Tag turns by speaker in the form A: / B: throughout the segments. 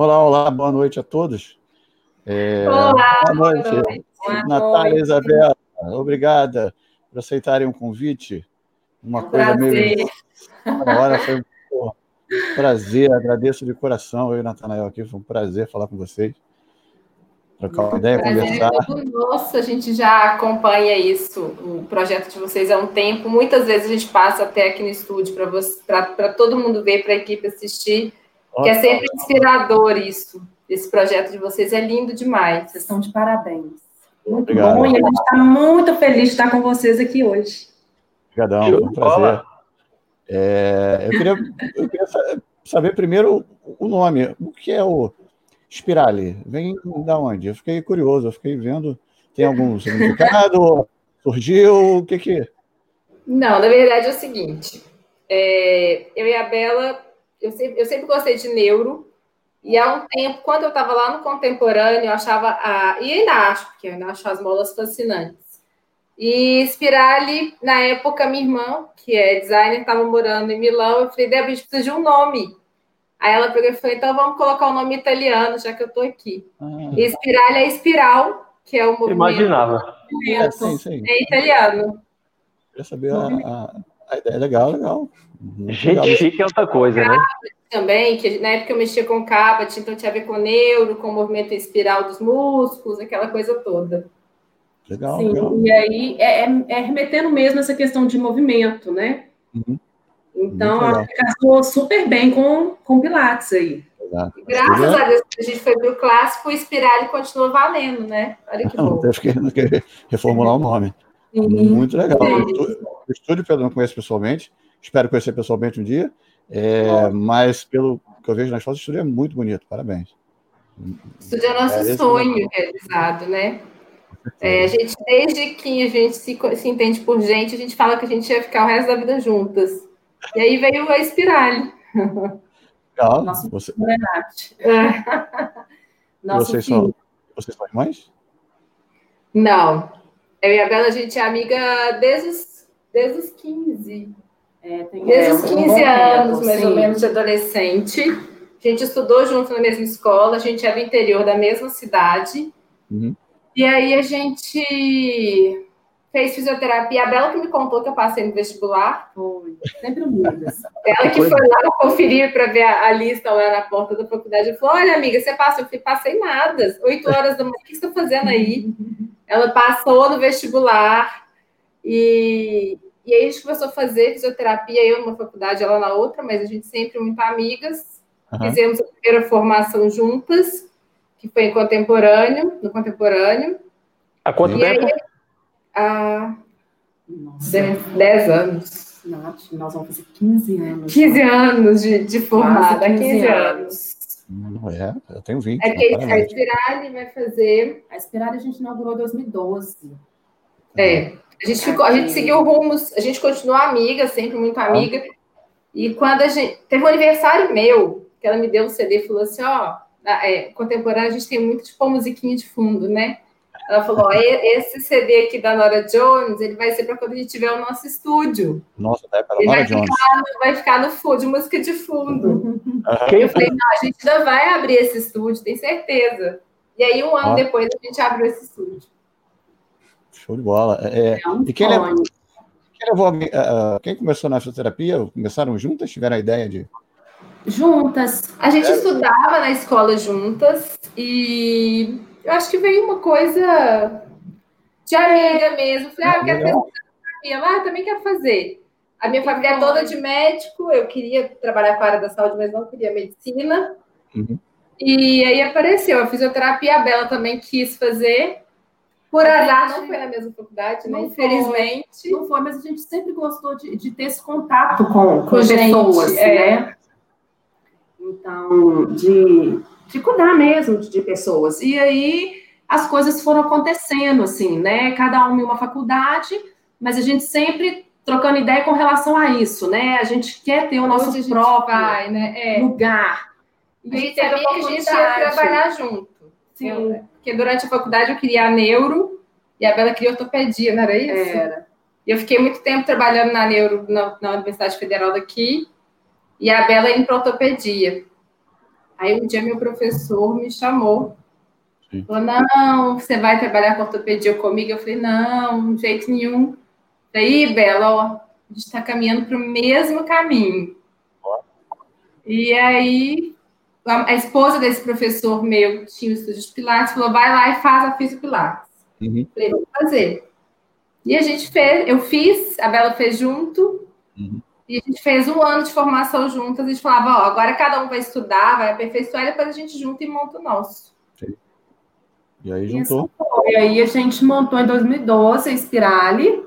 A: Olá, olá, boa noite a todos.
B: É, olá,
A: boa noite. Boa noite. Natália e Isabela, obrigada por aceitarem o um convite. Uma
B: um
A: coisa
B: prazer.
A: meio. Hora foi um prazer, agradeço de coração. Eu e Natanael aqui, foi um prazer falar com vocês. Trocar uma ideia,
B: prazer
A: conversar.
B: É nosso, a gente já acompanha isso, o projeto de vocês há um tempo. Muitas vezes a gente passa até aqui no estúdio para todo mundo ver, para a equipe assistir, que é sempre inspirador isso. Esse projeto de vocês é lindo demais.
C: Vocês estão de parabéns. Muito
A: Obrigado.
C: bom, e a gente está muito feliz de estar com vocês aqui hoje.
A: Obrigadão, foi um prazer. É, eu, queria, eu queria saber primeiro o nome. O que é o Spirale? Vem da onde? Eu fiquei curioso, eu fiquei vendo. Tem algum significado? Surgiu? O que que...
B: Não, na verdade é o seguinte. É, eu e a Bela, eu sempre, eu sempre gostei de neuro, e há um tempo, quando eu estava lá no contemporâneo, eu achava, a, e ainda acho, porque eu ainda acho as molas fascinantes. E Spirale, na época, minha irmã, que é designer, estava morando em Milão, eu falei, Débora, a gente precisa de um nome. Aí ela pegou e falou, então vamos colocar o um nome italiano, já que eu estou aqui. Ah. E Spirale é espiral, que é o movimento.
D: Imaginava.
A: É, sim, sim.
B: é italiano.
A: Queria saber a, a, a ideia. Legal, legal.
D: Muito Gente legal. chique é outra coisa, né?
B: também, que na época eu mexia com Cabot, então tinha a ver com neuro, com o movimento espiral dos músculos, aquela coisa toda.
A: Legal,
C: Sim,
A: legal.
C: e aí é, é, remetendo mesmo essa questão de movimento, né?
A: Uhum.
C: Então, ela casou super bem com, com Pilates aí.
A: Exato.
B: Graças a Deus que a gente foi pro clássico, o espiral continua valendo, né? Olha que
A: Não,
B: bom.
A: teve que, reformular o nome.
C: Sim.
A: Muito legal.
B: Sim.
A: O estúdio, Pedro, não conheço pessoalmente. Espero conhecer pessoalmente um dia. É, mas pelo que eu vejo nas fotos, o estúdio é muito bonito. Parabéns.
B: O estúdio é o nosso
A: É, esse
B: sonho realizado, né? É, a gente, desde que a gente se, se entende por gente, a gente fala que a gente ia ficar o resto da vida juntas. E aí veio a Espirale.
A: Legal.
C: Nossa,
A: Você.
B: É.
C: Nosso
A: vocês,
C: filho.
A: são, vocês são irmãs?
B: Não. Eu e a Bela, a gente é amiga desde os, desde os 15.
C: É, tem-
B: Desde
C: é,
B: os
C: um
B: 15
C: bom
B: anos,
C: tempo,
B: mais
C: sim.
B: ou menos, de adolescente. A gente estudou junto na mesma escola, a gente é do interior da mesma cidade.
A: Uhum.
B: E aí a gente fez fisioterapia. A Bela que me contou que eu passei no vestibular.
C: Foi. Sempre unidas.
B: Ela que foi lá conferir para ver a, a lista lá na porta da faculdade. Eu falei, olha, amiga, você passa? Eu falei, passei nada. Oito horas da manhã, o que você está fazendo aí? Ela passou no vestibular e, e aí a gente começou a fazer fisioterapia, eu numa faculdade, ela na outra, mas a gente sempre muito amigas.
A: Aham.
B: Fizemos a primeira formação juntas, que foi em contemporâneo, no contemporâneo.
D: Há quanto
B: E aí,
D: tempo?
B: há
C: Nossa,
B: 10, 10 anos.
C: Nath, nós vamos fazer 15 anos.
B: 15 anos de, de formada,
C: Quase
B: 15,
C: 15
B: anos.
A: Não é, eu tenho 20.
B: É que a. Spirale vai fazer.
C: A Esperada a gente inaugurou em 2012.
B: É, a gente ficou, a gente seguiu rumos, a gente continuou amiga, sempre muito amiga. E quando a gente. Teve um aniversário meu, que ela me deu um CD e falou assim: ó, é, contemporâneo a gente tem muito tipo musiquinha de fundo, né? Ela falou: ó, esse CD aqui da Nora Jones, ele vai ser para quando a gente tiver o nosso estúdio.
A: Nossa, da
B: Ele
A: Nora
B: vai
A: Jones.
B: Vai ficar no fundo, de música de fundo.
D: Quem
B: Eu falei, não, a gente ainda vai abrir esse estúdio, tem certeza. E aí, um ano depois, a gente abriu esse estúdio.
A: Show de bola. É,
C: É um
A: E quem quem, levou alguém- ah, quem começou na fisioterapia? Começaram juntas? Tiveram a ideia de.
C: Juntas.
B: A gente
A: É.
B: estudava na escola juntas e eu acho que veio uma coisa de amiga mesmo. Falei, ah, eu quero fazer. Ah, eu também quero fazer. A minha família é toda de médico, eu queria trabalhar para a área da saúde, mas não queria medicina.
A: Uhum.
B: E aí apareceu a fisioterapia, a Bela também quis fazer. Por azar, não foi na mesma faculdade, né?
C: Não foi.
B: Infelizmente.
C: Não foi, mas a gente sempre gostou de, de ter esse contato com, com,
B: Com gente,
C: pessoas,
B: é.
C: né? Então, de, de cuidar mesmo de, de pessoas. E aí as coisas foram acontecendo, assim, né? Cada um em uma faculdade, mas a gente sempre trocando ideia com relação a isso, né? A gente quer ter o nosso
B: gente
C: próprio
B: vai, né? É.
C: lugar.
B: A gente sabia que a gente ia trabalhar junto.
C: Sim,
B: Eu- porque durante a faculdade eu queria a neuro e a Bela queria ortopedia, não era isso?
C: era.
B: E eu fiquei muito tempo trabalhando na neuro na, na Universidade Federal daqui e a Bela indo para ortopedia. Aí um dia meu professor me chamou. Sim. Falou, não, você vai trabalhar com ortopedia comigo? Eu falei, não, de jeito nenhum. Daí, Bela, ó, a gente está caminhando para o mesmo caminho. E aí, a, a, esposa desse professor meu, que tinha o estúdio de Pilates, falou, vai lá e faz a Físico Pilates. Uhum. Falei, vou fazer. E a gente fez, eu fiz, a Bela fez junto, uhum. e a gente fez um ano de formação juntas, a gente falava, ó, agora cada um vai estudar, vai aperfeiçoar, e depois a gente junta e monta o nosso.
A: E aí juntou.
C: E aí a gente montou em 2012 a Spirale.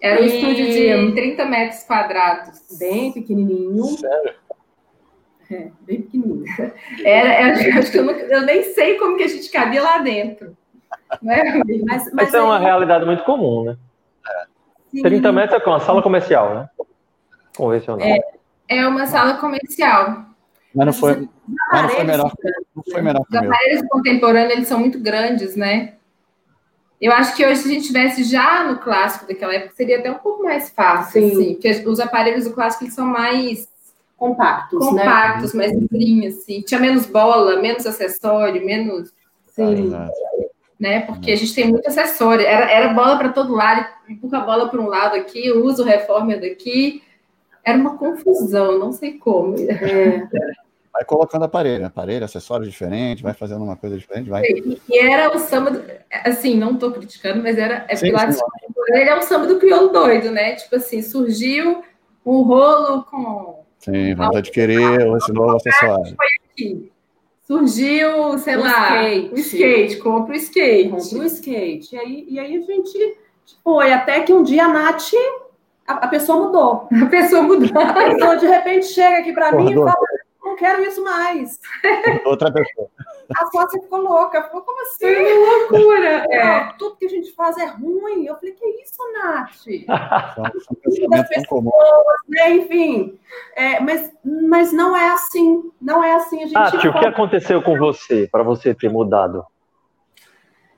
B: Era um e... estúdio de 30 metros quadrados.
C: Bem pequenininho.
A: Sério?
C: É, bem pequenininho.
B: Era, eu, acho que eu, não, eu nem sei como que a gente cabia lá dentro.
D: É, mas, mas é uma realidade muito comum, né? Sim. 30 metros é uma sala comercial, né? Convencional.
B: É, é uma sala comercial.
A: Mas não foi, mas não foi melhor. Não foi melhor
B: Os aparelhos contemporâneos eles são muito grandes, né? Eu acho que hoje, se a gente tivesse já no clássico daquela época, seria até um pouco mais fácil, Sim. assim, porque os aparelhos do clássico eles são mais
C: compactos,
B: compactos, né? mais limpinhos, assim. Tinha menos bola, menos acessório, menos.
C: Sim.
B: Ah, né? Porque a gente tem muito acessório. Era, era bola para todo lado, empurra a bola para um lado aqui, usa o reformer daqui. Era uma confusão, não sei como. É.
A: Vai colocando aparelho, aparelho, acessório diferente, vai fazendo uma coisa diferente, vai.
B: E, e era o samba, do, assim, não estou criticando, mas era é sim, Pilates sim, ele é o samba do crioulo doido, né? Tipo assim, surgiu um rolo com.
A: Sim, vontade de querer esse novo acessório. Foi aqui
B: surgiu, sei o lá, skate. o skate, compra o skate.
C: Compra o skate. E aí, e aí a gente foi, até que um dia a Nath, a, a pessoa mudou.
B: A pessoa mudou.
C: A pessoa de repente chega aqui para mim e fala, quero isso mais.
A: Outra pessoa.
C: A sócia ficou louca. Ficou como assim?
B: Que loucura.
C: É. Tudo que a gente faz é ruim. Eu falei, que isso, Nath?
A: Das pessoas,
C: né? Enfim. É, mas, mas não é assim. Não é assim. A gente
D: Nath, o que aconteceu com você para você ter mudado?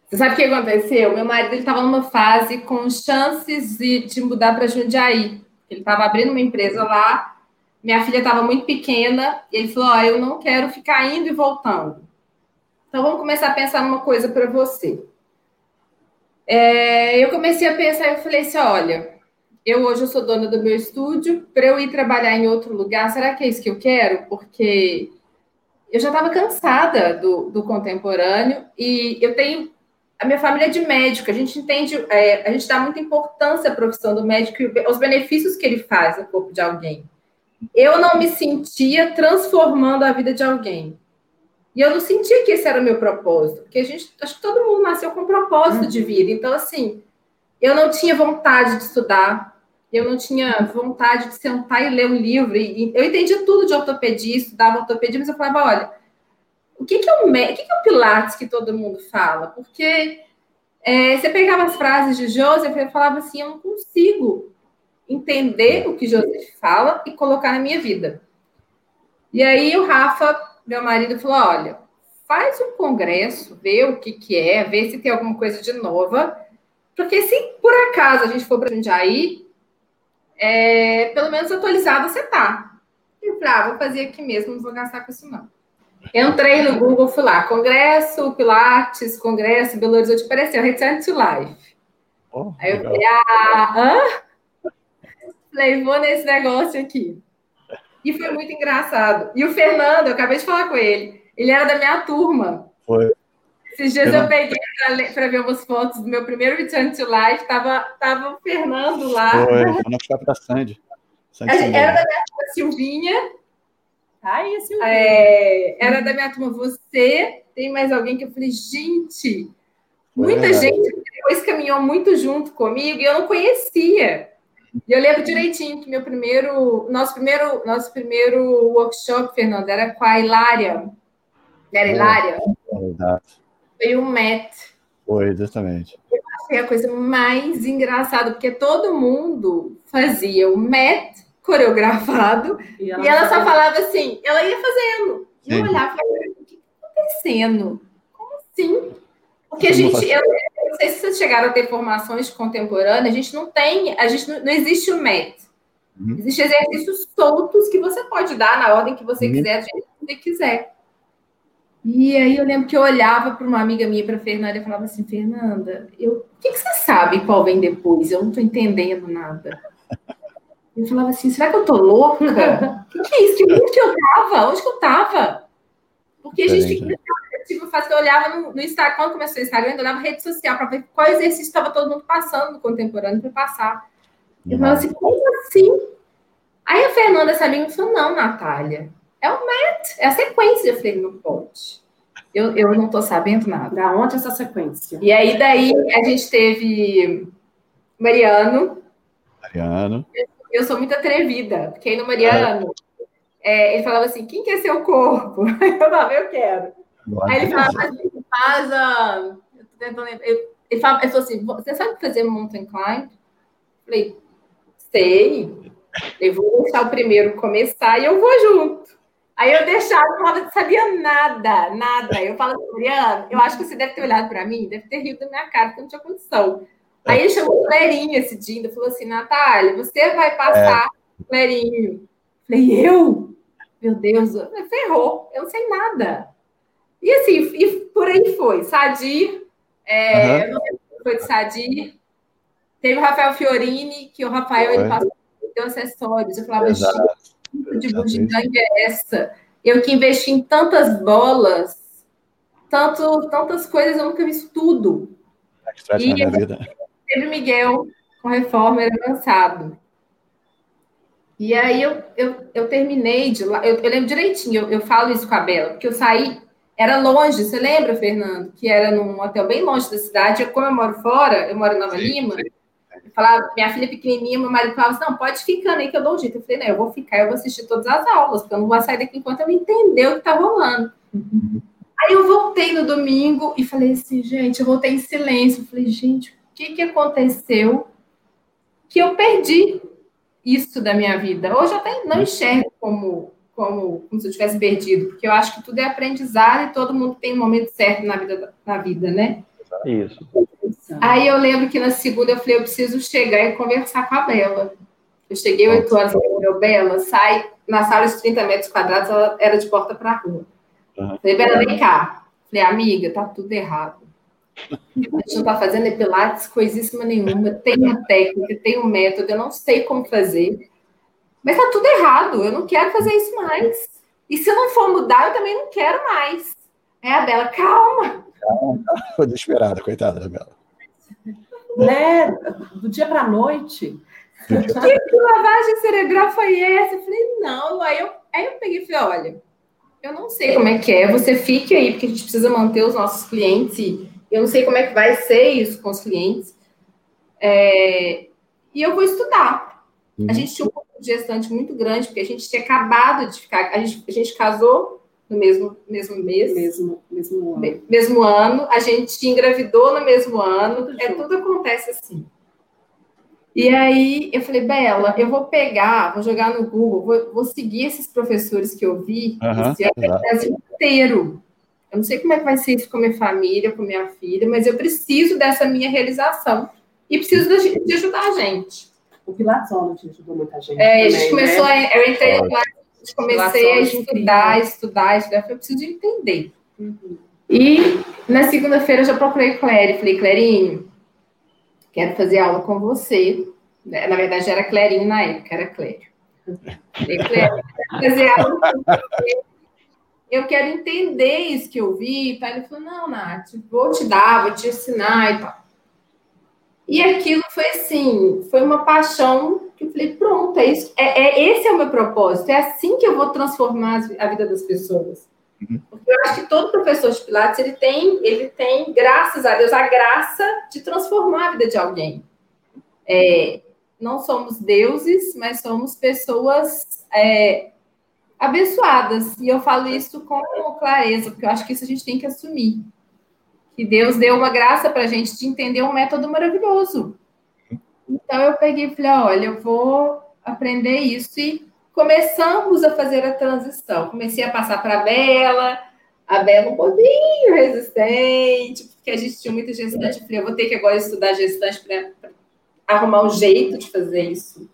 B: Você sabe o que aconteceu? Meu marido estava numa fase com chances de, de mudar para Jundiaí. Ele estava abrindo uma empresa lá. Minha filha estava muito pequena. E ele falou: oh, Eu não quero ficar indo e voltando. Então vamos começar a pensar numa coisa para você. É, eu comecei a pensar, eu falei assim: olha, eu hoje eu sou dona do meu estúdio, para eu ir trabalhar em outro lugar, será que é isso que eu quero? Porque eu já estava cansada do, do, contemporâneo e eu tenho a minha família é de médico, a gente entende, é, a gente dá muita importância à profissão do médico e os benefícios que ele faz no corpo de alguém. Eu não me sentia transformando a vida de alguém. E eu não sentia que esse era o meu propósito, porque a gente, acho que todo mundo nasceu com um propósito de vida. Então, assim, eu não tinha vontade de estudar, eu não tinha vontade de sentar e ler um livro. E, eu entendia tudo de ortopedia, estudava ortopedia, mas eu falava, olha, o que, que, é, o, o, que, que é o Pilates que todo mundo fala? Porque é, você pegava as frases de Joseph e falava assim, eu não consigo entender o que Joseph fala e colocar na minha vida. E aí o Rafa meu marido falou: olha, faz um congresso, vê o que, que é, vê se tem alguma coisa de nova, porque se por acaso a gente for para Jundiaí, é, pelo menos atualizado você tá. E eu falei, ah, vou fazer aqui mesmo, não vou gastar com isso não. Entrei no Google, fui lá, Congresso Pilates, Congresso Belo Horizonte, apareceu Return to Life. Oh, Aí eu legal. falei, ah, hã? Falei, vou nesse negócio aqui. E foi muito engraçado. E o Fernando, eu acabei de falar com ele, ele era da minha turma.
A: Foi.
B: Esses dias eu peguei para ver umas fotos do meu primeiro Return to Life, tava, tava o Fernando lá.
A: Foi, na shopping da Sandy.
B: Sandy era da minha turma Silvinha.
C: Ai, Silvinha.
B: É, era da minha turma você, tem mais alguém que eu falei, gente, muita é. gente depois caminhou muito junto comigo e eu não conhecia. E eu lembro direitinho que meu primeiro, nosso primeiro, nosso primeiro workshop, Fernando, era com a Hilária. Era é, Hilária? É Foi o Matt.
A: Foi, justamente.
B: Eu achei a coisa mais engraçada, porque todo mundo fazia o Matt coreografado e ela, e ela só falava assim, ela ia fazendo. E eu olhava e falava, o que está acontecendo? Como assim? Porque a gente, eu, não sei se vocês chegaram a ter formações contemporâneas, a gente não tem, a gente não, não existe o MET. Uhum. Existem exercícios soltos que você pode dar na ordem que você uhum. quiser, você quiser. E aí eu lembro que eu olhava para uma amiga minha, para Fernanda, e falava assim, Fernanda, eu, o que, que você sabe qual vem depois? Eu não estou entendendo nada. Eu falava assim, será que eu tô louca? O que, que, é isso? Onde que eu tava? Onde que eu tava? Porque a gente né? tipo, faz que eu olhava no, no Instagram, quando começou o Instagram, eu olhava rede social para ver qual exercício estava todo mundo passando no contemporâneo para passar. Eu falava assim, como assim? Aí a Fernanda, essa amiga, falou: não, Natália, é o MET, é a sequência. Eu falei, não pode. Eu, eu não estou sabendo nada.
C: Da onde essa sequência?
B: E aí, daí, a gente teve Mariano.
A: Mariano.
B: Eu, eu sou muito atrevida, porque aí no Mariano, é. É, ele falava assim: quem quer ser o corpo? Eu falava, eu quero. Aí ele falava assim: faz. Eu tô tentando lembrar. Ele, falava, ele falou assim: você sabe fazer mountain climb? Eu falei, sei. Eu vou deixar o primeiro começar e eu vou junto. Aí eu deixava, eu não sabia nada, nada. Eu falo assim, Mariana, eu acho que você deve ter olhado para mim, deve ter rido da minha cara, porque não tinha condição. Aí ele chamou o Clerinho esse dia, e falou assim, Natália, você vai passar é. Clerinho. Falei, eu? Meu Deus, ferrou, eu não sei nada. E assim, e por aí foi. Sadir, é, uhum. foi de Sadir. Teve o Rafael Fiorini, que o Rafael ele passou deu acessórios. Eu falava, gente, de bugiganga é essa? Eu que investi em tantas bolas, tanto, tantas coisas, eu nunca vi tudo.
A: E na vida.
B: teve Miguel com reforma, era avançado. E aí eu, eu, eu terminei de lá, eu, eu lembro direitinho, eu, eu falo isso com a Bela, porque eu saí, era longe, você lembra, Fernando? Que era num hotel bem longe da cidade. Eu, como eu moro fora, eu moro em Nova sim, Lima, sim falava, minha filha pequenininha, meu marido falava assim, não, pode ficar aí que eu dou um jeito. Eu falei, não, eu vou ficar, eu vou assistir todas as aulas, porque eu não vou sair daqui enquanto eu não entender o que tá rolando. Uhum. Aí eu voltei no domingo e falei assim, gente, eu voltei em silêncio. Eu falei, gente, o que que aconteceu que eu perdi isso da minha vida? Hoje eu até não enxergo como, como, como se eu tivesse perdido, porque eu acho que tudo é aprendizado e todo mundo tem um momento certo na vida, na vida né?
D: Isso.
B: Aí eu lembro que na segunda eu falei, eu preciso chegar e conversar com a Bela. Eu cheguei 8 horas, meu Bela, sai na sala de 30 metros quadrados, ela era de porta para rua. Uhum. Falei, Bela, vem cá. Falei, amiga, tá tudo errado. A gente não tá fazendo epilates coisíssima nenhuma. Tem uma técnica, tem um método, eu não sei como fazer. Mas tá tudo errado, eu não quero fazer isso mais. E se não for mudar, eu também não quero mais. É a Bela, calma.
A: Calma, foi desesperada, coitada da Bela
C: né? Do dia para a noite.
B: que lavagem cerebral foi essa? Eu falei, não. Aí eu, aí eu peguei e falei, olha, eu não sei como é que é, você fique aí, porque a gente precisa manter os nossos clientes, e eu não sei como é que vai ser isso com os clientes. É, e eu vou estudar. Uhum. A gente tinha um de gestante muito grande, porque a gente tinha acabado de ficar, a gente, a gente casou no mesmo, mesmo mês.
C: Mesmo, mesmo ano.
B: Mesmo ano. A gente engravidou no mesmo ano. Tudo é, tudo acontece assim. E aí eu falei, Bela, eu vou pegar, vou jogar no Google, vou, vou seguir esses professores que eu vi uhum, esse ano no Brasil inteiro. Eu não sei como é que vai ser isso com a minha família, com a minha filha, mas eu preciso dessa minha realização. E preciso de, de ajudar a gente.
C: O Pilates te ajudou muita gente.
B: É, também, a gente começou né? a. Eu entrei Pilates comecei a estudar, estudar, estudar, eu preciso entender. Uhum. E na segunda-feira eu já procurei Claire, falei, Clarinho, quero fazer aula com você. Na verdade era Clarinho na época, era Clério. Falei, Clério, quero fazer aula com você. Eu quero entender isso que eu vi. Tá? Ele falou, não, Nath, vou te dar, vou te ensinar e tal. E aquilo foi assim, foi uma paixão que eu falei, pronto, é isso, é, é esse é o meu propósito, é assim que eu vou transformar a vida das pessoas. Uhum. Porque eu acho que todo professor de Pilates ele tem, ele tem, graças a Deus, a graça de transformar a vida de alguém. É, não somos deuses, mas somos pessoas é, abençoadas. E eu falo isso com clareza, porque eu acho que isso a gente tem que assumir que Deus deu uma graça para a gente de entender um método maravilhoso. Então eu peguei e falei, olha, eu vou aprender isso e começamos a fazer a transição. Comecei a passar para a Bela, a Bela um pouquinho resistente, porque a gente tinha muita gestante. Eu falei, eu vou ter que agora estudar gestante para arrumar um jeito de fazer isso.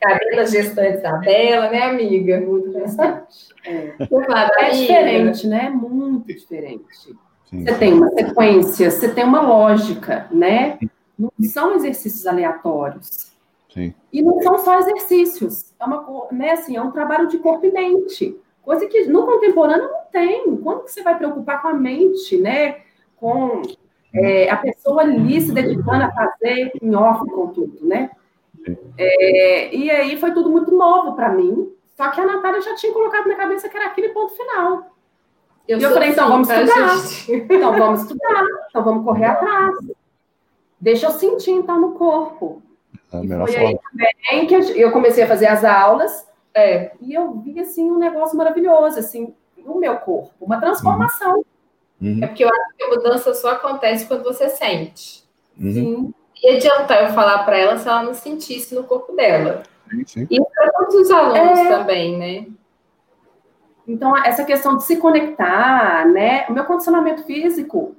B: Cabelas gestantes da Bela, né, amiga?
C: Muito gestante. É, é diferente, né? Muito diferente. Sim. Você tem uma sequência, você tem uma lógica, né? Não são exercícios aleatórios.
A: Sim.
C: E não são só exercícios. É, uma, né, assim, é um trabalho de corpo e mente. Coisa que no contemporâneo não tem. Quando que você vai preocupar com a mente, né? Com é, a pessoa ali se dedicando a fazer em off com tudo, né? É, e aí foi tudo muito novo para mim. Só que a Natália já tinha colocado na cabeça que era aquele ponto final. Eu e eu falei, então vamos estudar. Então vamos estudar. Então vamos correr atrás. Deixa eu sentir, então, no corpo.
A: É a melhor forma.
C: aí que eu comecei a fazer as aulas. É, e eu vi, assim, um negócio maravilhoso, assim, no meu corpo. Uma transformação.
B: Uhum. É porque eu acho que a mudança só acontece quando você sente.
A: Uhum. Sim.
B: E adiantar eu falar para ela se ela não sentisse no corpo dela.
A: Sim, sim.
B: E para todos os alunos é... também, né?
C: Então, essa questão de se conectar, né? O meu condicionamento físico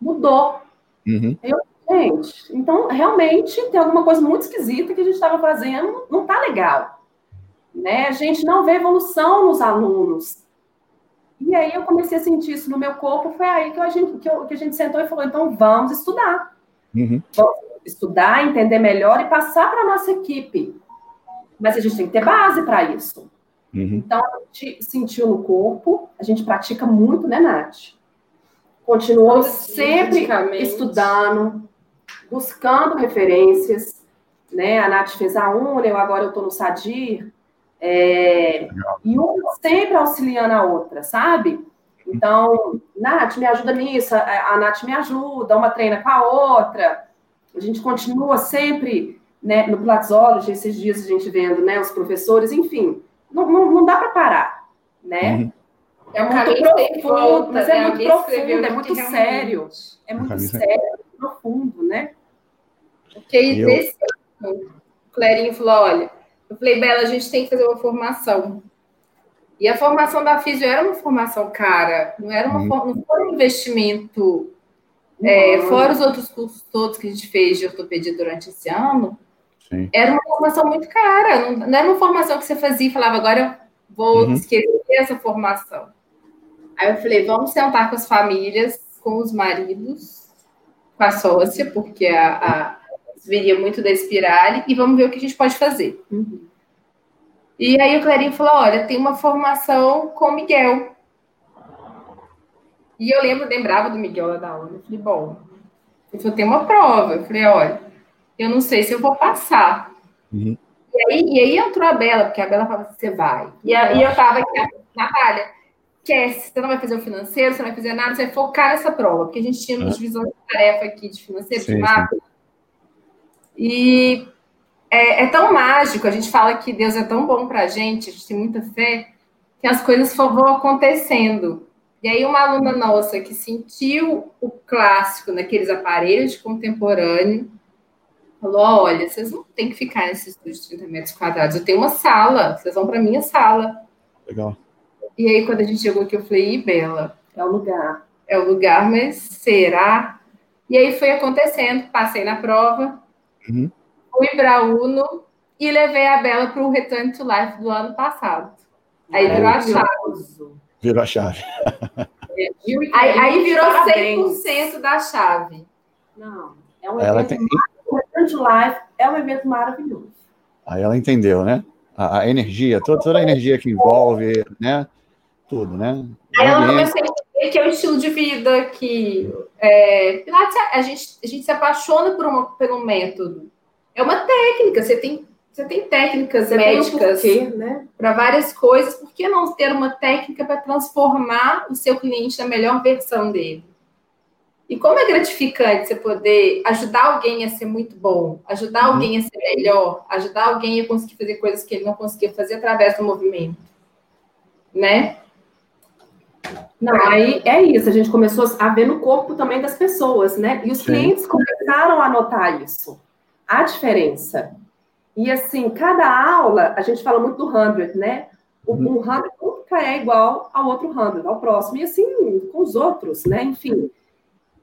C: mudou.
A: Uhum.
C: Eu, gente, então, realmente, tem alguma coisa muito esquisita que a gente estava fazendo, não tá legal. Né? A gente não vê evolução nos alunos. E aí eu comecei a sentir isso no meu corpo, foi aí que a gente, que, eu, que a gente sentou e falou, então vamos estudar.
A: Uhum.
C: Vamos estudar, entender melhor e passar para a nossa equipe. Mas a gente tem que ter base para isso.
A: Uhum.
C: Então, a gente sentiu no corpo, a gente pratica muito, né, Nath? Continuamos sempre estudando, buscando referências, né? A Nath fez a UNA, eu agora eu estou no SADIR, é, e uma sempre auxiliando a outra, sabe? Então, Nath, me ajuda nisso, a Nath me ajuda, uma treina com a outra. A gente continua sempre né, no Platzology, esses dias a gente vendo né, os professores, enfim, não, não, não dá para parar, né? Uhum.
B: É muito profundo,
C: mas é muito profundo, é muito sério. É muito sério, é muito profundo, né?
B: Porque eu... nesse ano, o Clarinho falou, olha, eu falei, Bela, a gente tem que fazer uma formação. E a formação da Físio era uma formação cara, não era uma uhum. não foi um investimento. É, fora os outros cursos todos que a gente fez de ortopedia durante esse ano,
A: Sim.
B: era uma formação muito cara. Não, não, era uma formação que você fazia e falava, agora eu vou uhum. esquecer essa formação. Aí eu falei, vamos sentar com as famílias, com os maridos, com a sócia, porque a, a viria muito da Espirale, e vamos ver o que a gente pode fazer. Uhum. E aí o Clarinho falou: olha, tem uma formação com o Miguel. E eu lembro, lembrava do Miguel lá da aula. Eu falei, bom, ele falou, tem uma prova. Eu falei, olha, eu não sei se eu vou passar.
A: Uhum.
B: E, aí, e aí entrou a Bela, porque a Bela falava, você vai. E, a, e eu tava aqui, Natália, quer, você não vai fazer o financeiro, você não vai fazer nada, você vai focar nessa prova, porque a gente tinha uma divisão de tarefa aqui de financeiro, sim, de mapa. E é, é, tão mágico, a gente fala que Deus é tão bom para a gente, a gente tem muita fé, que as coisas vão acontecendo. E aí, uma aluna nossa que sentiu o clássico naqueles aparelhos de contemporâneo, falou: Olha, vocês não têm que ficar nesse estúdio de 30 metros quadrados, eu tenho uma sala, vocês vão para minha sala.
A: Legal.
B: E aí, quando a gente chegou aqui, eu falei: Ih, Bela,
C: é o lugar.
B: É o lugar, mas será? E aí foi acontecendo, passei na prova.
A: Uhum
B: fui para Uno e levei a Bela para o Return to Life do ano passado. Aí virou a chave.
A: Virou a chave.
B: Aí, aí virou Parabéns. 100% da chave.
C: Não, é um ela tem... To Life é um evento maravilhoso.
A: Aí ela entendeu, né? A, a energia, toda, toda, a energia que envolve, né? Tudo, né?
B: Aí ela começou a entender que é o estilo de vida que é, Pilates, a gente, a gente se apaixona por, uma, um método. É uma técnica, você tem, você tem técnicas você médicas né? para várias coisas, por que não ter uma técnica para transformar o seu cliente na melhor versão dele? E como é gratificante você poder ajudar alguém a ser muito bom, ajudar uhum. alguém a ser melhor, ajudar alguém a conseguir fazer coisas que ele não conseguia fazer através do movimento, né?
C: Não, aí é isso, a gente começou a ver no corpo também das pessoas, né? E os Sim. clientes começaram a notar isso a diferença. E assim, cada aula, a gente fala muito do 100, né? Um 100 uhum. nunca é igual ao outro 100, ao próximo, e assim com os outros, né? Enfim.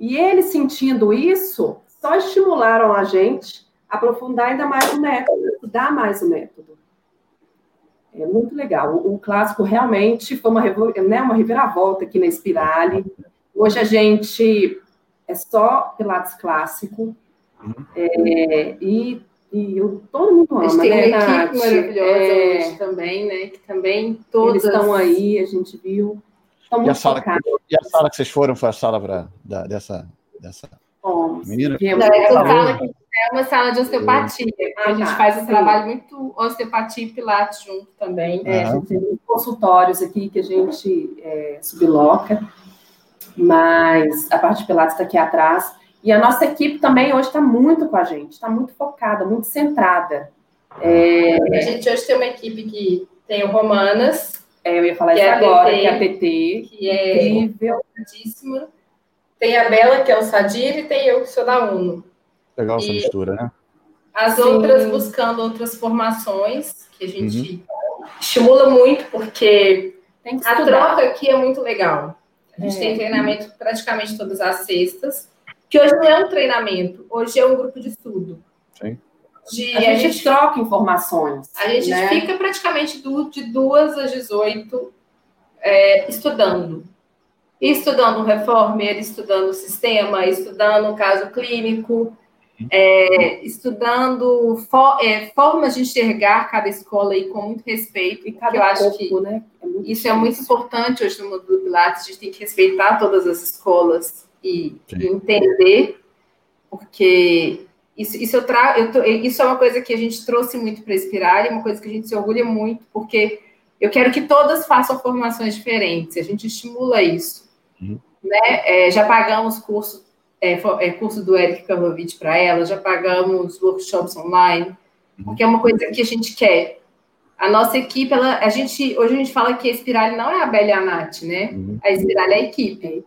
C: E eles sentindo isso, só estimularam a gente aprofundar ainda mais o método, estudar mais o método. É muito legal. O, o clássico realmente foi uma, né, uma reviravolta aqui na Espirale. Hoje a gente é só Pilates clássico. Uhum. É, e, e eu, todo mundo ama, a gente
B: tem
C: né,
B: uma equipe maravilhosa é, hoje também, né? Que também todos
C: estão aí, a gente viu.
A: E, a sala, e a sala que vocês foram foi a sala pra, da, dessa, dessa
B: Fomos. menina? Não, é, sala que é uma sala de osteopatia. Ah, a gente tá, faz um trabalho muito osteopatia e pilates junto também.
C: É, a gente tem consultórios aqui que a gente é, subloca, mas a parte de pilates está aqui atrás. E a nossa equipe também hoje está muito com a gente, está muito focada, muito centrada.
B: É... A gente hoje tem uma equipe que tem o Romanas.
C: É, eu ia falar isso é agora, que é a PT.
B: Que é incrível. Tem a Bela, que é o Sadir, e tem eu, que sou da UNO.
A: Legal essa mistura, né?
B: As Sim. outras buscando outras formações, que a gente uhum. estimula muito, porque a troca aqui é muito legal. A gente é. tem treinamento praticamente todas as sextas, que hoje não é um treinamento, hoje é um grupo de estudo.
A: Sim.
C: De, a, a gente, gente, troca informações.
B: A gente né? fica praticamente do, de duas às 18 é, estudando. Estudando o reformer, estudando o sistema, estudando o caso clínico, é, estudando for, é, formas de enxergar cada escola aí com muito respeito, e eu acho corpo, que né? é isso difícil. é muito importante hoje no mundo do Pilates, a gente tem que respeitar todas as escolas e, e entender, porque isso, isso, eu tra eu isso é uma coisa que a gente trouxe muito para a Espiral, é uma coisa que a gente se orgulha muito, porque eu quero que todas façam formações diferentes, a gente estimula isso. Uhum. Né? É, já pagamos curso é, é, curso do Eric Karlovich para ela, já pagamos workshops online, uhum. porque é uma coisa que a gente quer. A nossa equipe, ela, a gente, hoje a gente fala que a Espirale não é a Bela e a Nath, né? Uhum. A Espirale é a equipe.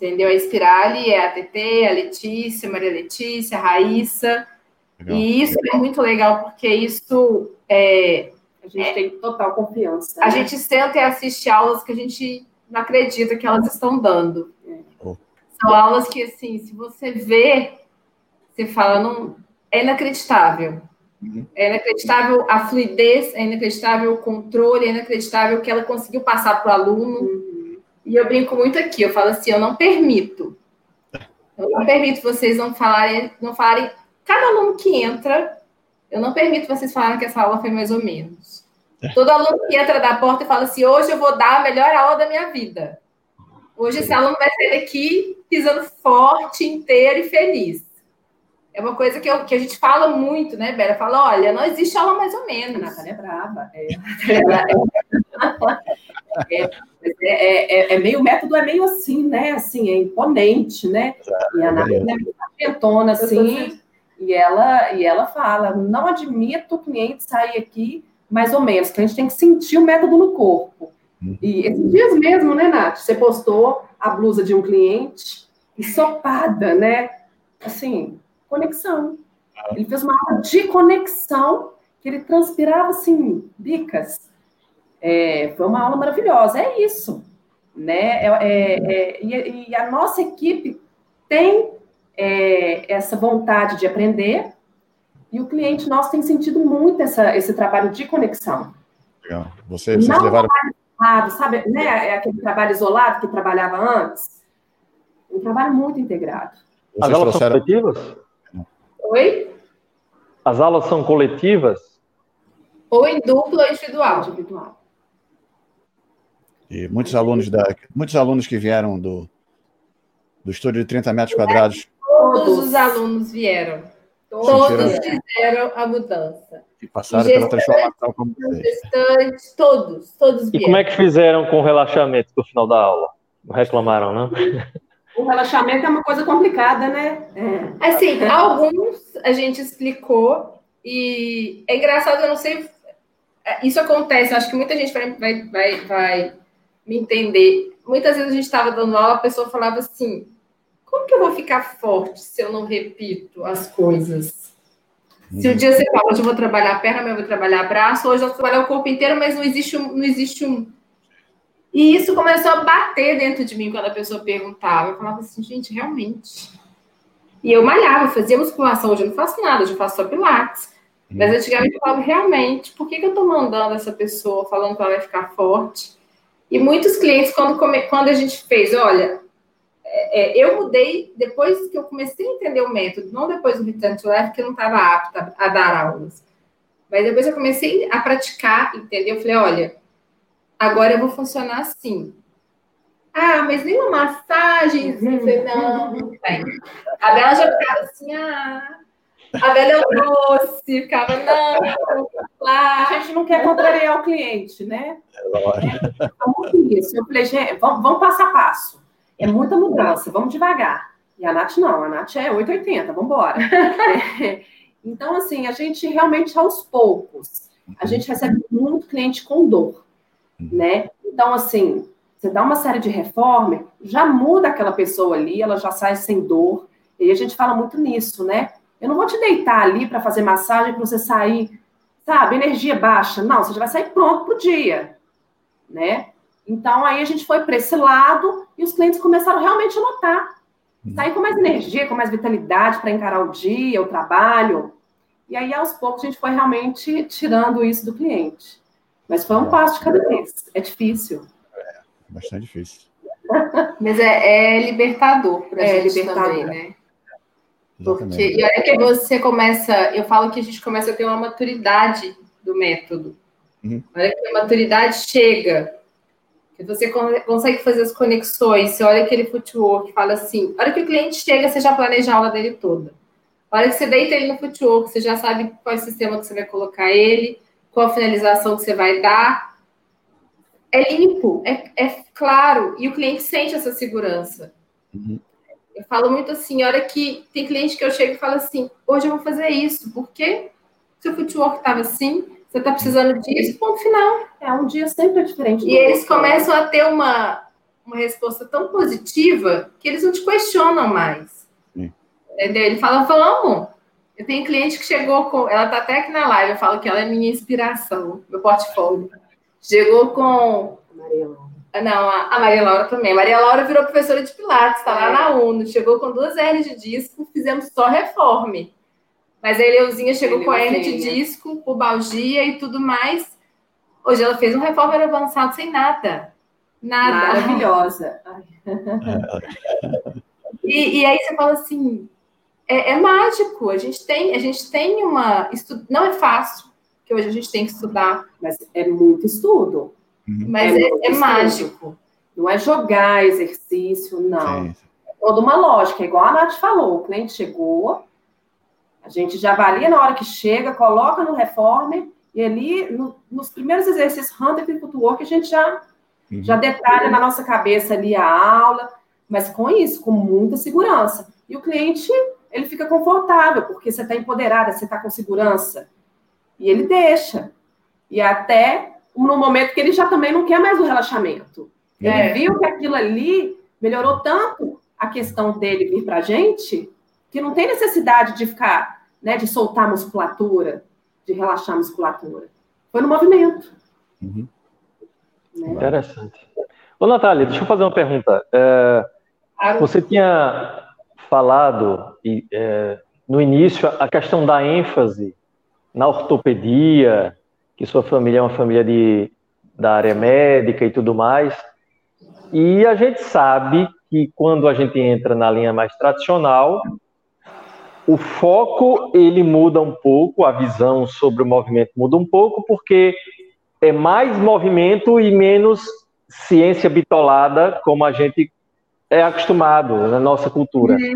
B: É a. Entendeu? A Espirale é a TT, a Letícia, a Maria Letícia, a Raíssa. Legal. E isso é muito legal, porque isso é,
C: a gente é, tem total confiança.
B: A né? gente senta e assiste aulas que a gente não acredita que elas estão dando. São aulas que, assim, se você vê, você fala, não, é inacreditável. Uhum. É inacreditável a fluidez, é inacreditável o controle, é inacreditável o que ela conseguiu passar para o aluno. Uhum. E eu brinco muito aqui, eu falo assim, eu não permito. Eu não permito vocês não falarem, não falarem. Cada aluno que entra, eu não permito vocês falarem que essa aula foi mais ou menos. É. Todo aluno que entra da porta e fala assim, hoje eu vou dar a melhor aula da minha vida. Hoje esse aluno vai sair daqui pisando forte, inteiro e feliz. É uma coisa que, eu, que a gente fala muito, né, Bela? Fala, olha, não existe aula mais ou menos.
C: Natália é brava. É, é, é, é, meio, o método é meio assim, né? Assim, é imponente, né? E a Natália é assim, e ela, e ela fala, não admito o cliente sair aqui mais ou menos, que a gente tem que sentir o método no corpo. E esses dias mesmo, né, Nath? Você postou a blusa de um cliente ensopada, né? Assim, conexão. Ele fez uma aula de conexão que ele transpirava assim, bicas. É, foi uma aula maravilhosa. É isso, né? É, é, é e, e, a nossa equipe tem é, essa vontade de aprender e o cliente nosso tem sentido muito essa, esse trabalho de conexão.
A: Legal. Você, vocês Não levaram
C: sabe, né? É aquele trabalho isolado que trabalhava antes. Um trabalho muito integrado.
D: As aulas trouxeram... são coletivas?
B: Oi?
D: As aulas são coletivas?
B: Ou em dupla ou individual.
C: individual.
A: E muitos alunos, da, muitos alunos que vieram do, do estúdio de 30 metros quadrados.
B: Todos os alunos vieram. Todos fizeram a mudança.
A: E passaram pela transformação como
B: vocês. Todos, todos
D: vieram. E como é que fizeram com o relaxamento no final da aula? Não reclamaram, não?
C: O relaxamento é uma coisa complicada, né?
B: É. Assim, alguns a gente explicou e é engraçado, eu não sei. É, isso acontece, acho que muita gente vai, vai, vai, vai me entender. Muitas vezes a gente estava dando aula, a pessoa falava assim: como que eu vou ficar forte se eu não repito as coisas? Se um dia você fala, hoje eu vou trabalhar a perna, amanhã eu vou trabalhar braço, hoje eu vou trabalhar o corpo inteiro, mas não existe um, não existe um. E isso começou a bater dentro de mim quando a pessoa perguntava. Eu falava assim, gente, realmente. E eu malhava, fazia musculação, hoje eu não faço nada, hoje eu faço só pilates. Uhum. Mas antigamente eu falava, realmente, por que, que eu estou mandando essa pessoa falando que ela vai ficar forte? E muitos clientes, quando, quando a gente fez, olha, é, é, eu mudei depois que eu comecei a entender o método, não depois do Return to Life, que eu não estava apta a dar aulas. Mas depois eu comecei a praticar, entendeu? Eu falei, olha, agora eu vou funcionar assim. Ah, mas nem uma massagem. Eu falei, não, não tem. A Bela já ficava assim, ah. A Bela é doce, ficava, não,
C: lá. A gente não quer contrariar o cliente, né? É, é isso. Eu falei, gente, vamos, vamos passo a passo. É muita mudança, vamos devagar. E a Nath não, a Nath é 880, vamos embora. Então, assim, a gente realmente aos poucos, a gente recebe muito cliente com dor, né? Então, assim, você dá uma série de reforma, já muda aquela pessoa ali, ela já sai sem dor. E a gente fala muito nisso, né? Eu não vou te deitar ali para fazer massagem para você sair, sabe, energia baixa. Não, você já vai sair pronto pro dia, né? Então aí a gente foi para esse lado e os clientes começaram realmente a notar. Sair com mais energia, com mais vitalidade para encarar o dia, o trabalho. E aí, aos poucos, a gente foi realmente tirando isso do cliente. Mas foi um passo de cada vez. É difícil.
A: Bastante difícil.
B: Mas é, é libertador para a é, gente libertador. também, né? Porque, e olha que você começa, eu falo que a gente começa a ter uma maturidade do método. Uhum. Olha que a maturidade chega, que você consegue fazer as conexões, você olha aquele footwork, fala assim, olha que o cliente chega, você já planeja a aula dele toda. A hora que você deita ele no footwork, você já sabe qual é o sistema que você vai colocar ele, qual a finalização que você vai dar, é limpo, é, é claro, e o cliente sente essa segurança. Uhum. Eu falo muito assim, a hora que tem cliente que eu chego e falo assim, hoje eu vou fazer isso, porque seu footwork estava assim, você está precisando disso, ponto final.
C: É, um dia sempre é diferente.
B: E eles começam a ter uma, uma resposta tão positiva que eles não te questionam mais. Entendeu? Ele fala, vamos. Eu tenho cliente que chegou com. Ela tá até aqui na live, eu falo que ela é minha inspiração, meu portfólio. Chegou com. Ah, não, a, Maria Laura também. A Maria Laura virou professora de Pilates, está lá é. na UNO. Chegou com duas L de disco, fizemos só reforme. Mas a Eleuzinha chegou com a R de disco, pubalgia e tudo mais. Hoje ela fez um reforma avançado sem nada. Nada.
C: Maravilhosa.
B: e, e aí você fala assim, é, é, mágico. A gente tem, a gente tem uma. Estu... Não é fácil que hoje a gente tem que estudar.
C: Mas é muito estudo.
B: Uhum. Mas é, é, é mágico.
C: Não é jogar exercício, não. Sim. É toda uma lógica, é igual a Nath falou. O cliente chegou, a gente já avalia na hora que chega, coloca no reformer, e ali, no, nos primeiros exercícios Hunter e Footwork, a gente já, uhum. já detalha na nossa cabeça ali a aula, mas com isso, com muita segurança. E o cliente, ele fica confortável, porque você está empoderada, você está com segurança. E ele deixa. E até no momento que ele já também não quer mais o relaxamento. Ele é. viu que aquilo ali melhorou tanto a questão dele vir para a gente, que não tem necessidade de ficar, né, de soltar a musculatura, de relaxar a musculatura. Foi no movimento. Uhum.
D: Né? Interessante. Ô, Natália, deixa eu fazer uma pergunta. É, você tinha falado é, no início a questão da ênfase na ortopedia, que sua família é uma família de, da área médica e tudo mais. E a gente sabe que quando a gente entra na linha mais tradicional, o foco ele muda um pouco, a visão sobre o movimento muda um pouco, porque é mais movimento e menos ciência bitolada, como a gente é acostumado na nossa cultura. Uhum.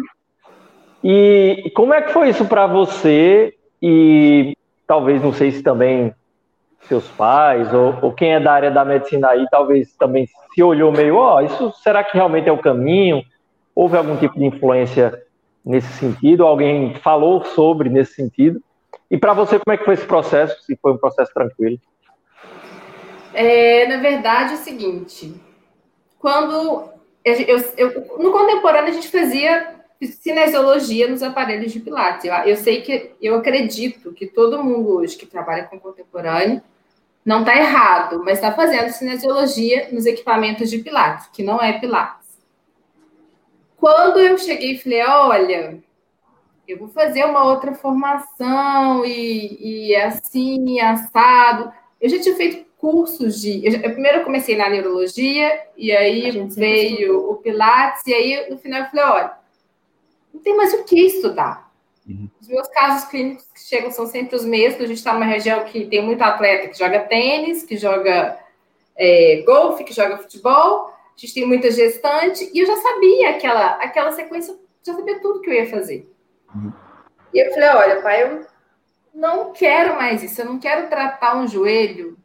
D: E como é que foi isso para você? E talvez, não sei se também seus pais ou, ou, quem é da área da medicina aí, talvez também se olhou meio, ó, oh, isso será que realmente é o caminho? Houve algum tipo de influência nesse sentido? Alguém falou sobre nesse sentido? E para você, como é que foi esse processo? Se foi um processo tranquilo?
B: É, na verdade, é o seguinte: quando eu, eu, no contemporâneo a gente fazia cinesiologia nos aparelhos de Pilates. Eu, eu sei que, eu acredito que todo mundo hoje que trabalha com contemporâneo não está errado, mas está fazendo cinesiologia nos equipamentos de Pilates, que não é Pilates. Quando eu cheguei e falei, olha, eu vou fazer uma outra formação e, e assim, assado. Eu já tinha feito cursos de. Eu, eu primeiro eu comecei na neurologia, e aí veio o Pilates, e aí no final eu falei: olha, não tem mais o que estudar. Uhum. Os meus casos clínicos que chegam são sempre os mesmos. A gente está numa região que tem muito atleta que joga tênis, que joga é, golfe, que joga futebol. A gente tem muita gestante, e eu já sabia aquela, aquela sequência, já sabia tudo que eu ia fazer. Uhum. E eu falei: olha, pai, eu não quero mais isso, eu não quero tratar um joelho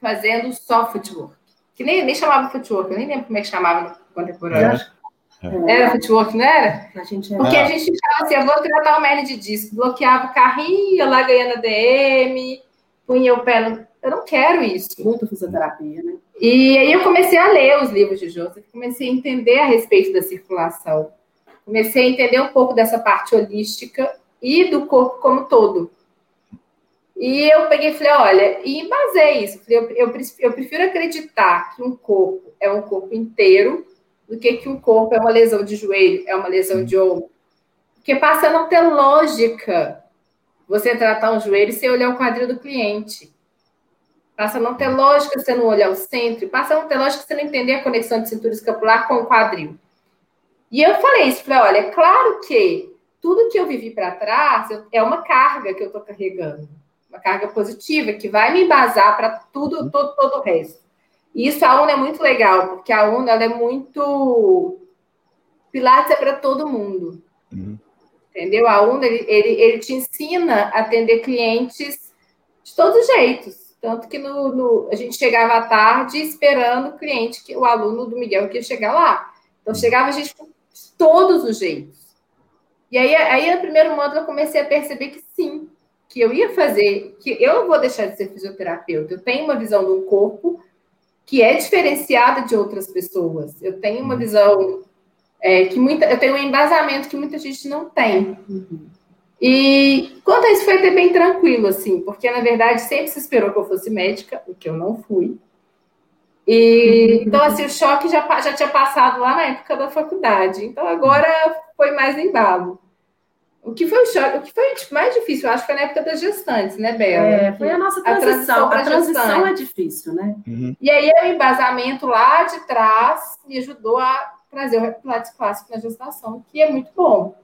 B: fazendo só footwork. Que nem, nem chamava footwork, eu nem lembro como é que chamava no contemporâneo. É. Era footwork, não era? A gente era. Porque a gente ficava assim, eu vou tratar uma hernia de disco, bloqueava o carrinho, ia lá ganhando DM, punha o pé no... Eu não quero isso.
C: Muito fisioterapia, né?
B: E aí eu comecei a ler os livros de Joseph, comecei a entender a respeito da circulação. Comecei a entender um pouco dessa parte holística e do corpo como todo. E eu peguei e falei, olha, e embasei isso. Eu, eu, eu, prefiro acreditar que um corpo é um corpo inteiro do que que um corpo é uma lesão de joelho, é uma lesão de ombro. Porque passa a não ter lógica você tratar um joelho sem olhar o quadril do cliente. Passa a não ter lógica você não olhar o centro, passa a não ter lógica você não entender a conexão de cintura escapular com o quadril. E eu falei isso, falei, olha, é claro que tudo que eu vivi para trás é uma carga que eu estou carregando uma carga positiva que vai me embasar para tudo, todo, todo o resto. E isso a UNA é muito legal, porque a UNA ela é muito. Pilates é para todo mundo. Uhum. Entendeu? A UNA ele, ele, ele, te ensina a atender clientes de todos os jeitos. Tanto que no, no, a gente chegava à tarde esperando o cliente, que, o aluno do Miguel que ia chegar lá. Então uhum. chegava a gente de todos os jeitos. E aí, aí no primeiro módulo eu comecei a perceber que sim, que eu ia fazer, que eu não vou deixar de ser fisioterapeuta. Eu tenho uma visão do corpo que é diferenciada de outras pessoas. Eu tenho uma uhum. visão é, que muita, eu tenho um embasamento que muita gente não tem. Uhum. E quanto a isso foi até bem tranquilo, assim, porque na verdade sempre se esperou que eu fosse médica, o que eu não fui. E, então, assim, o choque já, já tinha passado lá na época da faculdade. Então, agora foi mais embalo. O que foi o choque, o que foi tipo, mais difícil, eu acho que foi na época das gestantes, né, Bela?
C: É, foi a nossa transição. A transição, a transição é difícil, né?
B: Uhum. E aí o embasamento lá de trás me ajudou a trazer o Pilates clássico na gestação, que é muito bom.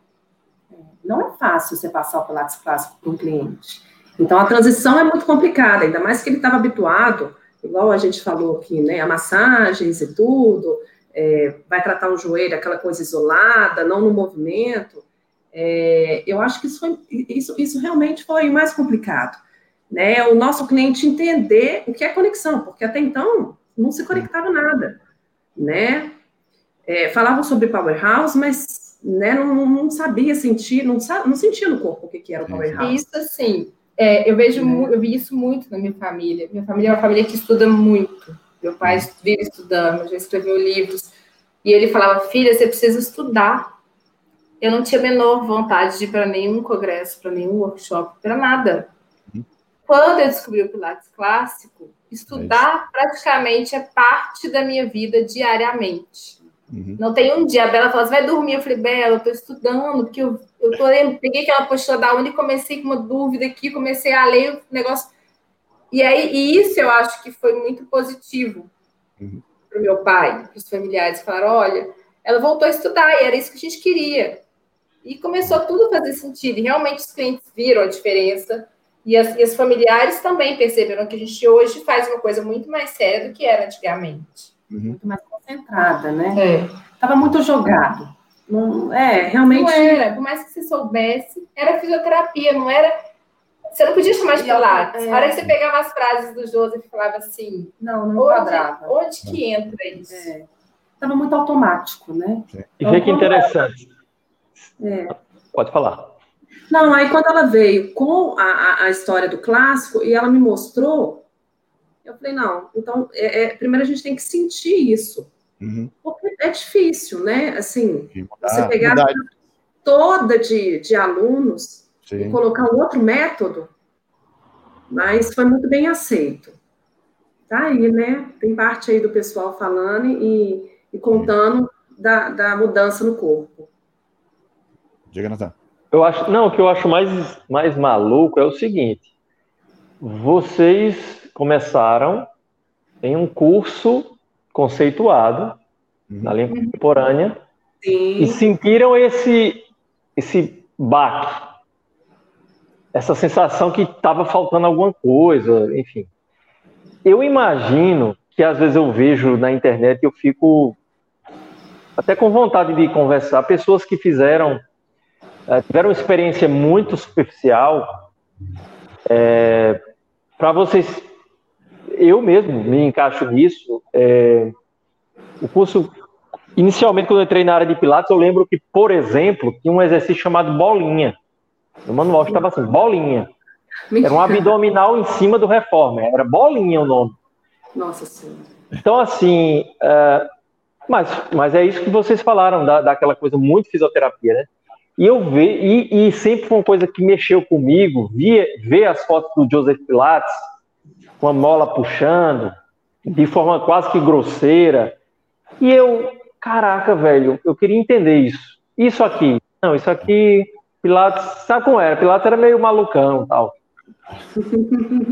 C: É, não é fácil você passar o Pilates clássico para um cliente. Então a transição é muito complicada, ainda mais que ele estava habituado, igual a gente falou aqui, né? A massagens e tudo, é, vai tratar o joelho, aquela coisa isolada, não no movimento. É, eu acho que isso, foi, isso, isso realmente foi o mais complicado. Né? O nosso cliente entender o que é conexão, porque até então não se conectava nada. Né? É, falavam sobre powerhouse, mas né, não, não sabia sentir, não, não sentia no corpo o que, que era o powerhouse.
B: Isso, assim, é, eu vejo, é. eu vi isso muito na minha família. Minha família é uma família que estuda muito. Meu pai vive estudando, já escreveu livros. E ele falava, filha, você precisa estudar eu não tinha a menor vontade de ir para nenhum congresso, para nenhum workshop, para nada. Uhum. Quando eu descobri o Pilates clássico, estudar é praticamente é parte da minha vida diariamente. Uhum. Não tem um dia, a Bela você vai dormir? Eu falei, Bela, eu estou estudando, porque eu, eu tô, eu peguei aquela postura da Uni e comecei com uma dúvida aqui, comecei a ler o negócio. E aí, e isso eu acho que foi muito positivo uhum. para o meu pai, para os familiares. Falaram, olha, ela voltou a estudar e era isso que a gente queria. E começou tudo a fazer sentido. E realmente os clientes viram a diferença. E as, e as familiares também perceberam que a gente hoje faz uma coisa muito mais séria do que era antigamente.
C: Uhum. Muito mais concentrada, né? É. Tava muito jogado. Não, é, realmente. Não
B: era, por mais que você soubesse, era fisioterapia, não era. Você não podia chamar de pilates. É. A hora que você pegava as frases do Joseph e falava assim.
C: Não, não onde, quadrava.
B: Onde que entra isso? É.
C: Tava muito automático, né?
D: E vê que interessante. É. Pode falar.
C: Não, aí quando ela veio com a, a, história do clássico e ela me mostrou, eu falei, não, então, é, é, primeiro a gente tem que sentir isso. Uhum. Porque é difícil, né? Assim, você pegar toda de, de alunos Sim. e colocar um outro método, mas foi muito bem aceito. Tá aí, né? Tem parte aí do pessoal falando e, e contando da, da mudança no corpo.
A: Diga, Natan.
D: Eu acho, não, o que eu acho mais, mais maluco é o seguinte: vocês começaram em um curso conceituado uhum. na língua contemporânea Sim. e sentiram esse esse baque, essa sensação que estava faltando alguma coisa, enfim. Eu imagino que às vezes eu vejo na internet e eu fico até com vontade de conversar pessoas que fizeram é, tiveram uma experiência muito superficial, é, para vocês, eu mesmo me encaixo nisso. É, o curso, inicialmente, quando eu entrei na área de Pilates, eu lembro que, por exemplo, tinha um exercício chamado bolinha. No manual estava assim, bolinha. Era um abdominal em cima do reforma, era bolinha o nome.
C: Nossa Senhora.
D: Então, assim, uh, mas, mas é isso que vocês falaram, da, daquela coisa muito fisioterapia, né? E eu vi, e, e, sempre foi uma coisa que mexeu comigo, ver, ver as fotos do Joseph Pilates, com a mola puxando, de forma quase que grosseira. E eu, caraca, velho, eu queria entender isso. Isso aqui, não, isso aqui, Pilates, sabe como era? Pilates era meio malucão tal.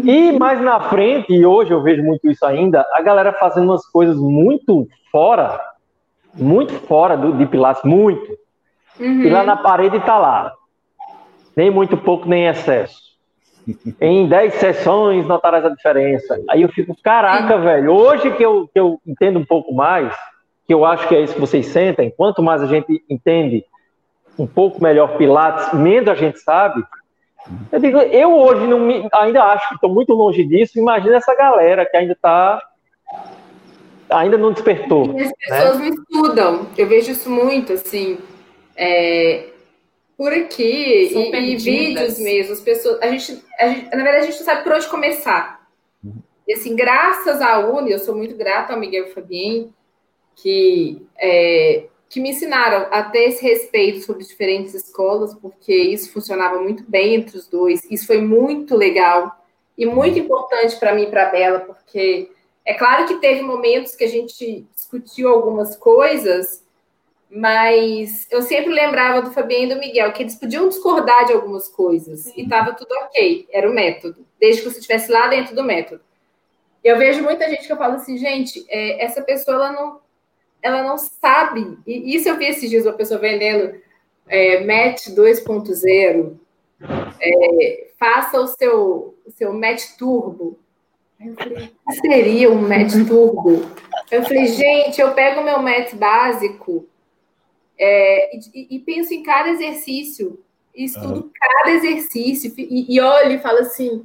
D: E mais na frente, e hoje eu vejo muito isso ainda, a galera fazendo umas coisas muito fora, muito fora do, de Pilates, muito. Uhum. E lá na parede está lá. Nem muito pouco, nem excesso. em 10 sessões notarás a diferença. Aí eu fico, caraca, velho, hoje que eu, que eu entendo um pouco mais, que eu acho que é isso que vocês sentem, quanto mais a gente entende um pouco melhor Pilates, menos a gente sabe. Eu digo, eu hoje não me, ainda acho que estou muito longe disso. Imagina essa galera que ainda está ainda não despertou.
B: E as pessoas né? não estudam. Eu vejo isso muito, assim é, por aqui e, e, vídeos mesmo. As pessoas, a gente, a gente, na verdade, a gente não sabe por onde começar. E assim, graças à Uni, eu sou muito grata ao Miguel Fabien, que, é, que me ensinaram a ter esse respeito sobre diferentes escolas, porque isso funcionava muito bem entre os dois. Isso foi muito legal e muito importante para mim e para a Bela, porque é claro que teve momentos que a gente discutiu algumas coisas mas eu sempre lembrava do Fabiano e do Miguel que eles podiam discordar de algumas coisas Sim. e estava tudo ok, era o método, desde que você estivesse lá dentro do método. Eu vejo muita gente que eu falo assim, gente, é, essa pessoa ela não, ela não sabe, e isso eu vi esses dias uma pessoa vendendo é, Match 2.0, é, faça o seu, o seu Match Turbo. Eu falei, o que seria um Match Turbo? Eu falei, gente, eu pego o meu Match básico é, e, e, penso em cada exercício, estudo uhum. cada exercício, e, e olho e falo assim,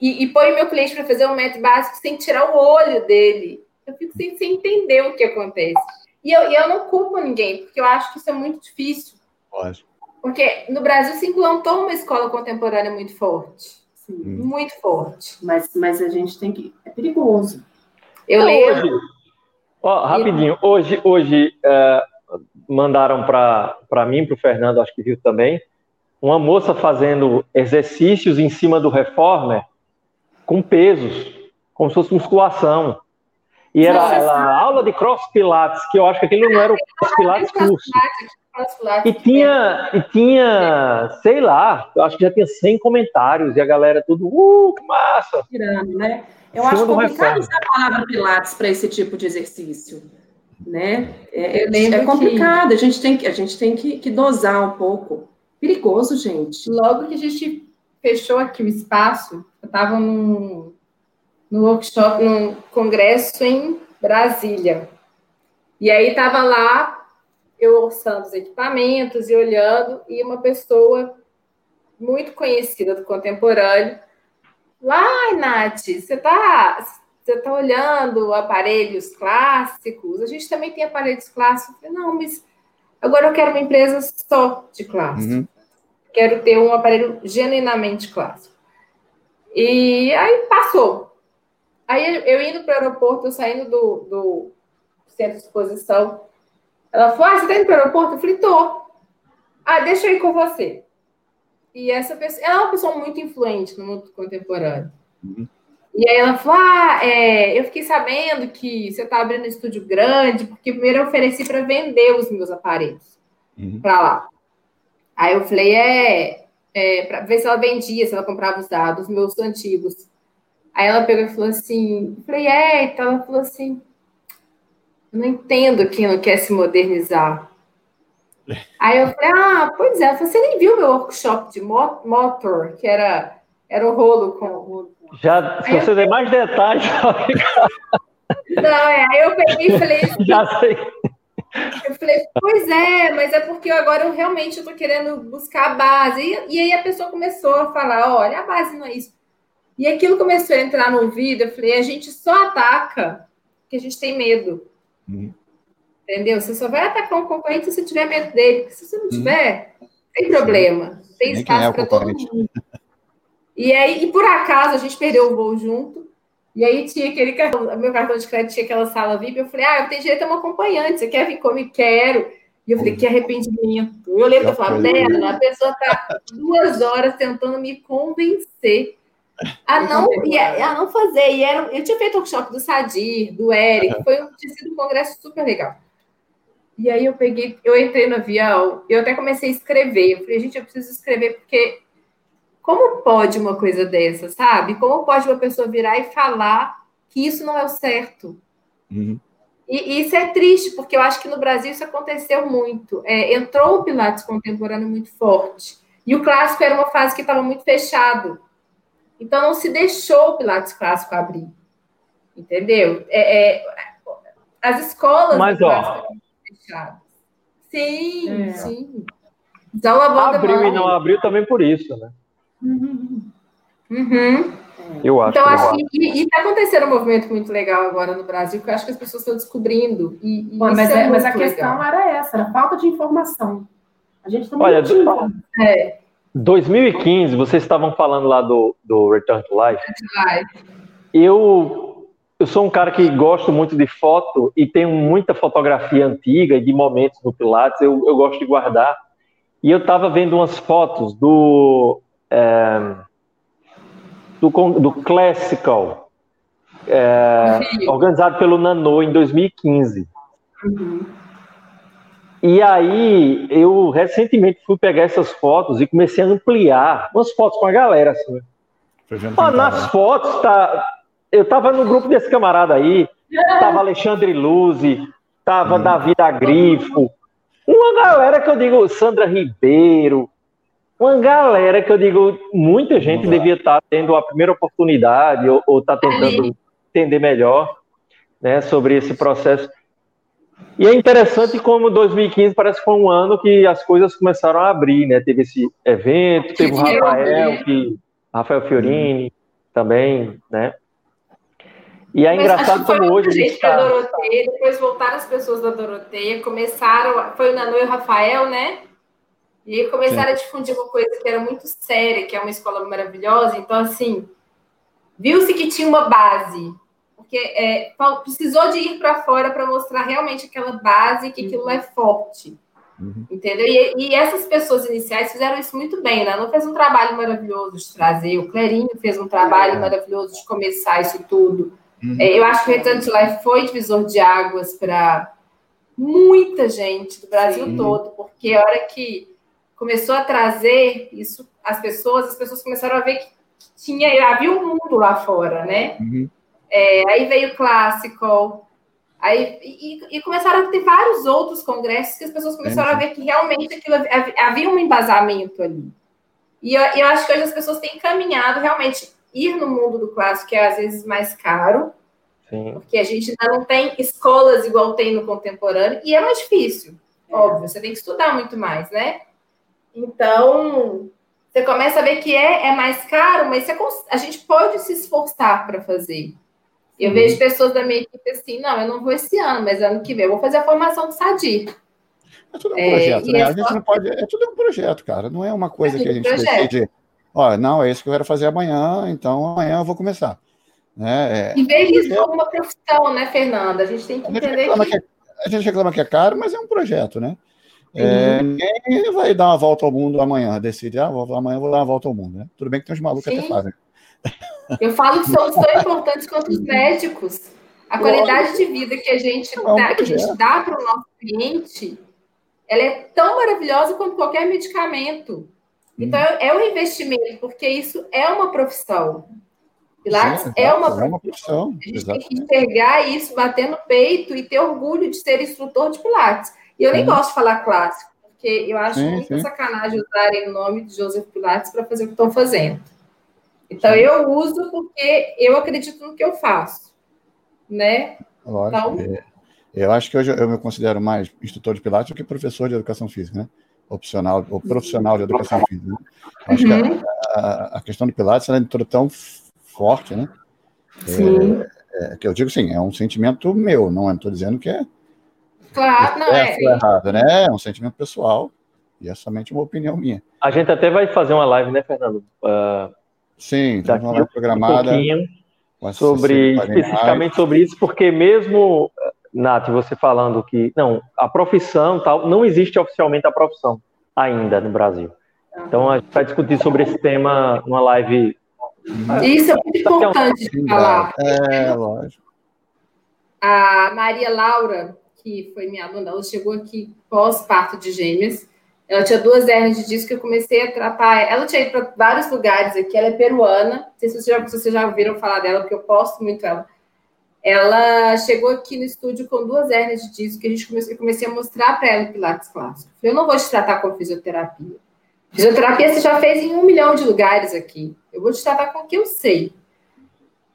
B: e, e põe meu cliente para fazer um método básico sem tirar o olho dele. Eu fico sem, sem entender o que acontece. E eu, e eu não culpo ninguém, porque eu acho que isso é muito difícil. Lógico. Porque no Brasil se implantou uma escola contemporânea muito forte. Sim, hum. Muito forte.
C: Mas, mas a gente tem que. É perigoso.
B: Eu lembro.
D: Ó, rapidinho, hoje, hoje uh, mandaram para mim, para o Fernando, acho que viu também, uma moça fazendo exercícios em cima do reformer com pesos, como se fosse musculação. E era ela, aula de cross pilates, que eu acho que aquilo não era o cross pilates curso. E tinha, e tinha, sei lá, eu acho que já tinha 100 comentários e a galera tudo, uh, que massa!
C: Tirando, né? Eu acho complicado usar a palavra pilates para esse tipo de exercício né? É, é, é complicado, que... a gente tem, que, a gente tem que, que, dosar um pouco. Perigoso, gente.
B: Logo que a gente fechou aqui o espaço, eu estava num, no workshop, num congresso em Brasília. E aí estava lá, eu orçando os equipamentos e olhando, e uma pessoa muito conhecida do contemporâneo. Lá, Nath, você está você está olhando aparelhos clássicos, a gente também tem aparelhos clássicos. Não, mas agora eu quero uma empresa só de clássico. Uhum. Quero ter um aparelho genuinamente clássico. E aí passou. Aí eu indo para o aeroporto, eu saindo do, do centro de exposição, ela falou: Ah, você está indo para o aeroporto? Eu falei: Tô. Ah, deixa eu ir com você. E essa pessoa, ela é uma pessoa muito influente no mundo contemporâneo. Uhum. E aí ela falou: Ah, é, eu fiquei sabendo que você está abrindo um estúdio grande, porque primeiro eu ofereci para vender os meus aparelhos uhum. para lá. Aí eu falei, é, é para ver se ela vendia, se ela comprava os dados, meus antigos. Aí ela pegou e falou assim, eu falei, é, então ela falou assim, eu não entendo quem não quer se modernizar. Aí eu falei, ah, pois é, você nem viu meu workshop de motor, que era, era o rolo com.
D: Já, se você der mais detalhes.
B: Não, é, aí eu peguei e falei.
D: Já sei.
B: Eu falei, pois é, mas é porque agora eu realmente estou querendo buscar a base. E, e, aí a pessoa começou a falar: olha, a base não é isso. E aquilo começou a entrar no ouvido. Eu falei: a gente só ataca porque a gente tem medo. Uhum. Entendeu? Você só vai atacar um concorrente se você tiver medo dele. Porque se você não uhum. tiver, uhum. tem problema. Tem espaço é para todo mundo. E aí, e por acaso, a gente perdeu o voo junto. E aí tinha aquele cartão, meu cartão de crédito tinha aquela sala VIP. Eu falei, ah, eu tenho direito a uma acompanhante. Você quer vir comigo? Quero. E eu falei, que arrependimento. Eu lembro eu falava, dela, a pessoa tá duas horas tentando me convencer a não, a, a não fazer. E era, eu tinha feito o workshop do Sadir, do Eric, foi, tinha sido um congresso super legal. E aí eu peguei, eu entrei no avião, eu até comecei a escrever. Eu falei, gente, eu preciso escrever porque como pode uma coisa dessa, sabe? Como pode uma pessoa virar e falar que isso não é o certo? Uhum. E, e, isso é triste, porque eu acho que no Brasil isso aconteceu muito. É, entrou o Pilates contemporâneo muito forte. E o clássico era uma fase que estava muito fechado. Então não se deixou o Pilates clássico abrir. Entendeu? É, é, as escolas
D: Mas, ó,
B: fechadas. Sim, é. sim.
D: Então, abriu e não abriu também por isso, né?
B: Uhum. Uhum.
D: Eu acho.
B: Então, acho que está acontecendo um movimento muito legal agora no Brasil, que eu acho que as pessoas estão descobrindo. E, e
C: Bom, mas, é, é mas a questão legal. era essa, era falta de informação. A gente também Olha, tinha.
D: É. 2015, vocês estavam falando lá do, do Return to Life. Eu, eu sou um cara que gosto muito de foto e tenho muita fotografia antiga e de momentos no Pilates, eu, eu gosto de guardar. E eu estava vendo umas fotos do é, do, do Classical, é, organizado pelo Nano em 2015. Uhum. E aí, eu recentemente fui pegar essas fotos e comecei a ampliar umas fotos com a galera. Assim. Ah, nas fotos, tá, eu tava no grupo desse camarada aí, tava Alexandre Luzi, tava uhum. Davi da Grifo, uma galera que eu digo, Sandra Ribeiro, uma galera que eu digo, muita gente devia estar tá tendo a primeira oportunidade ou está tentando entender melhor né, sobre esse processo. E é interessante como 2015 parece que foi um ano que as coisas começaram a abrir, né? Teve esse evento, teve o Rafael, que, Rafael Fiorini também, né? E é Mas engraçado como hoje a gente
B: tá... Doroteia, depois voltaram as pessoas da Doroteia, começaram, foi o Nanu e o Rafael, né? E aí começaram Sim. a difundir uma coisa que era muito séria, que é uma escola maravilhosa. Então, assim, viu-se que tinha uma base. Porque é, precisou de ir para fora para mostrar realmente aquela base, que aquilo é forte. Uhum. Entendeu? E, e, essas pessoas iniciais fizeram isso muito bem, né? Não fez um trabalho maravilhoso de trazer, o Clerinho fez um trabalho é. maravilhoso de começar isso tudo. Uhum. É, eu acho que o Return to Life foi divisor de águas para muita gente do Brasil Sim. todo, porque a hora que começou a trazer isso as pessoas, as pessoas começaram a ver que tinha, havia um mundo lá fora, né? Uhum. É, aí veio o clássico, aí e, e, começaram a ter vários outros congressos que as pessoas começaram é, a ver que realmente aquilo havia um embasamento ali. E eu, eu acho que hoje as pessoas têm caminhado realmente ir no mundo do clássico, que é às vezes mais caro, Sim. porque a gente ainda não tem escolas igual tem no contemporâneo, e é mais difícil, é. óbvio, você tem que estudar muito mais, né? Então, você começa a ver que é, é mais caro, mas você, a gente pode se esforçar para fazer. Eu uhum. vejo pessoas da minha equipe assim, não, eu não vou esse ano, mas ano que vem eu vou fazer a formação do Sadir.
A: É tudo um é, projeto, né? É a gente não pode. É tudo um projeto, cara. Não é uma coisa é que a gente projeto. decide. Ó, não, é isso que eu quero fazer amanhã, então amanhã eu vou começar. Né?
B: É, e ver isso como uma profissão, né, Fernanda? A gente tem que entender que... que...
A: A gente reclama que é caro, mas é um projeto, né? É, ninguém vai dar uma volta ao mundo amanhã, decide, ah, amanhã eu vou dar uma volta ao mundo, né? Tudo bem que tem uns malucos Sim. até fazem.
B: Eu falo que somos tão importantes quanto os médicos. A qualidade de vida que a gente, dá, que a gente dá para o nosso cliente ela é tão maravilhosa quanto qualquer medicamento. Então, hum. é um investimento, porque isso é uma profissão. Pilates Sim, é, uma profissão. é uma profissão. A gente tem que enxergar isso, bater no peito e ter orgulho de ser instrutor de Pilates. E eu nem gosto de falar clássico, porque eu acho sim, muita sim. sacanagem usarem o nome de Joseph Pilates para fazer o que estão fazendo. Então, eu uso porque eu acredito no que eu faço. Né?
A: Lógico. Então, é. Eu acho que hoje eu me considero mais instrutor de Pilates do que professor de educação física, né? Opcional, ou profissional de educação física. Né? Acho uhum. que a, a, a, questão de Pilates é tão forte, né? Sim. É, é, que eu digo assim, é um sentimento meu, não estou dizendo que é.
B: Claro, não é.
A: é errado, né? É um sentimento pessoal e é somente uma opinião minha.
D: A gente até vai fazer uma live, né, Fernando? Uh,
A: Sim, tem uma live programada.
D: Um sobre especificamente sobre isso, porque mesmo Nath, você falando que não, a profissão tal, não existe oficialmente a profissão ainda no Brasil. Então a gente vai discutir sobre esse tema numa live.
B: Isso é muito importante de falar.
A: É, lógico.
B: A Maria Laura, que foi minha aluna, ela chegou aqui pós-parto de gêmeas. Ela tinha duas hernias de disco que eu comecei a tratar. Ela tinha ido para vários lugares aqui. Ela é peruana. Não sei se vocês já, se vocês já ouviram falar dela, porque eu posto muito ela ela chegou aqui no estúdio com duas hernias de disco que a gente comecei, comecei a mostrar para ela o Pilates clássico. Eu não vou te tratar com fisioterapia. Fisioterapia você já fez em um milhão de lugares aqui. Eu vou te tratar com o que eu sei.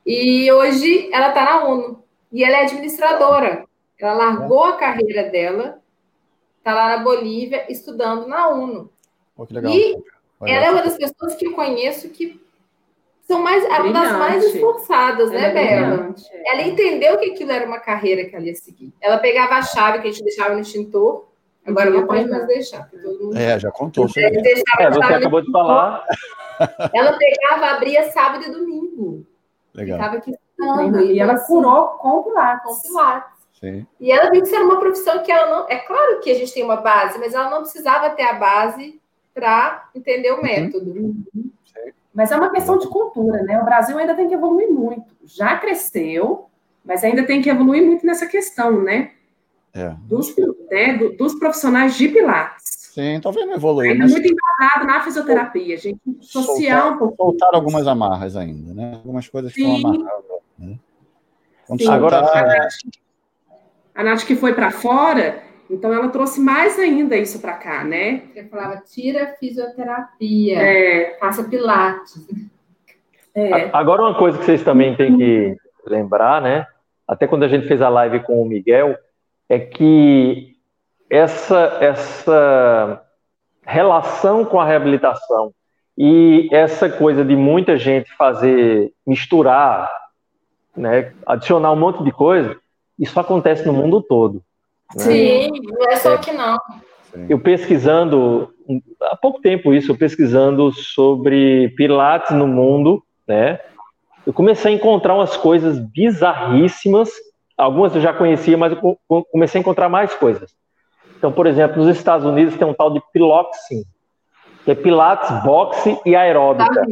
B: E hoje ela está na UNO. E ela é administradora. Ela largou a carreira dela, está lá na Bolívia, estudando na UNO.
A: Oh, legal.
B: E ela é uma das pessoas que eu conheço que são mais uma das mais esforçadas, né, é Bela? Ela entendeu que aquilo era uma carreira que ela ia seguir. Ela pegava a chave que a gente deixava no extintor, agora não pode mais deixar.
A: Mundo... É, já contou.
D: É, você acabou de falar.
B: Ela pegava, abria sábado e domingo.
A: Legal. Ficava
B: aqui estudando. E ela curou com Pilates. Com Pilates.
A: Sim.
B: E ela viu que isso era uma profissão que ela não. É claro que a gente tem uma base, mas ela não precisava ter a base para entender o uhum. método. Uhum.
C: Mas é uma questão de cultura, né? O Brasil ainda tem que evoluir muito. Já cresceu, mas ainda tem que evoluir muito nessa questão, né?
A: É.
C: Dos, né, dos profissionais de Pilates.
A: Sim, talvez não evoluir.
C: Ainda mas... muito embasado na fisioterapia, gente. Social soltar, um.
A: Soltaram algumas amarras ainda, né? Algumas coisas que estão amarradas. Né?
C: Sim, agora, a Nath, a Nath que foi para fora, então, ela trouxe mais ainda isso para cá, né?
B: Você falava, tira fisioterapia, é. faça pilates.
D: É. Agora, uma coisa que vocês também têm que lembrar, né? Até quando a gente fez a live com o Miguel, é que essa, essa relação com a reabilitação e essa coisa de muita gente fazer, misturar, né, adicionar um monte de coisa, isso acontece no mundo todo.
B: Né? Sim, não é só aqui não.
D: Eu pesquisando, há pouco tempo isso, eu pesquisando sobre Pilates no mundo, né? Eu comecei a encontrar umas coisas bizarríssimas. Algumas eu já conhecia, mas eu comecei a encontrar mais coisas. Então, por exemplo, nos Estados Unidos tem um tal de Piloxing, que é Pilates, boxe e aeróbica.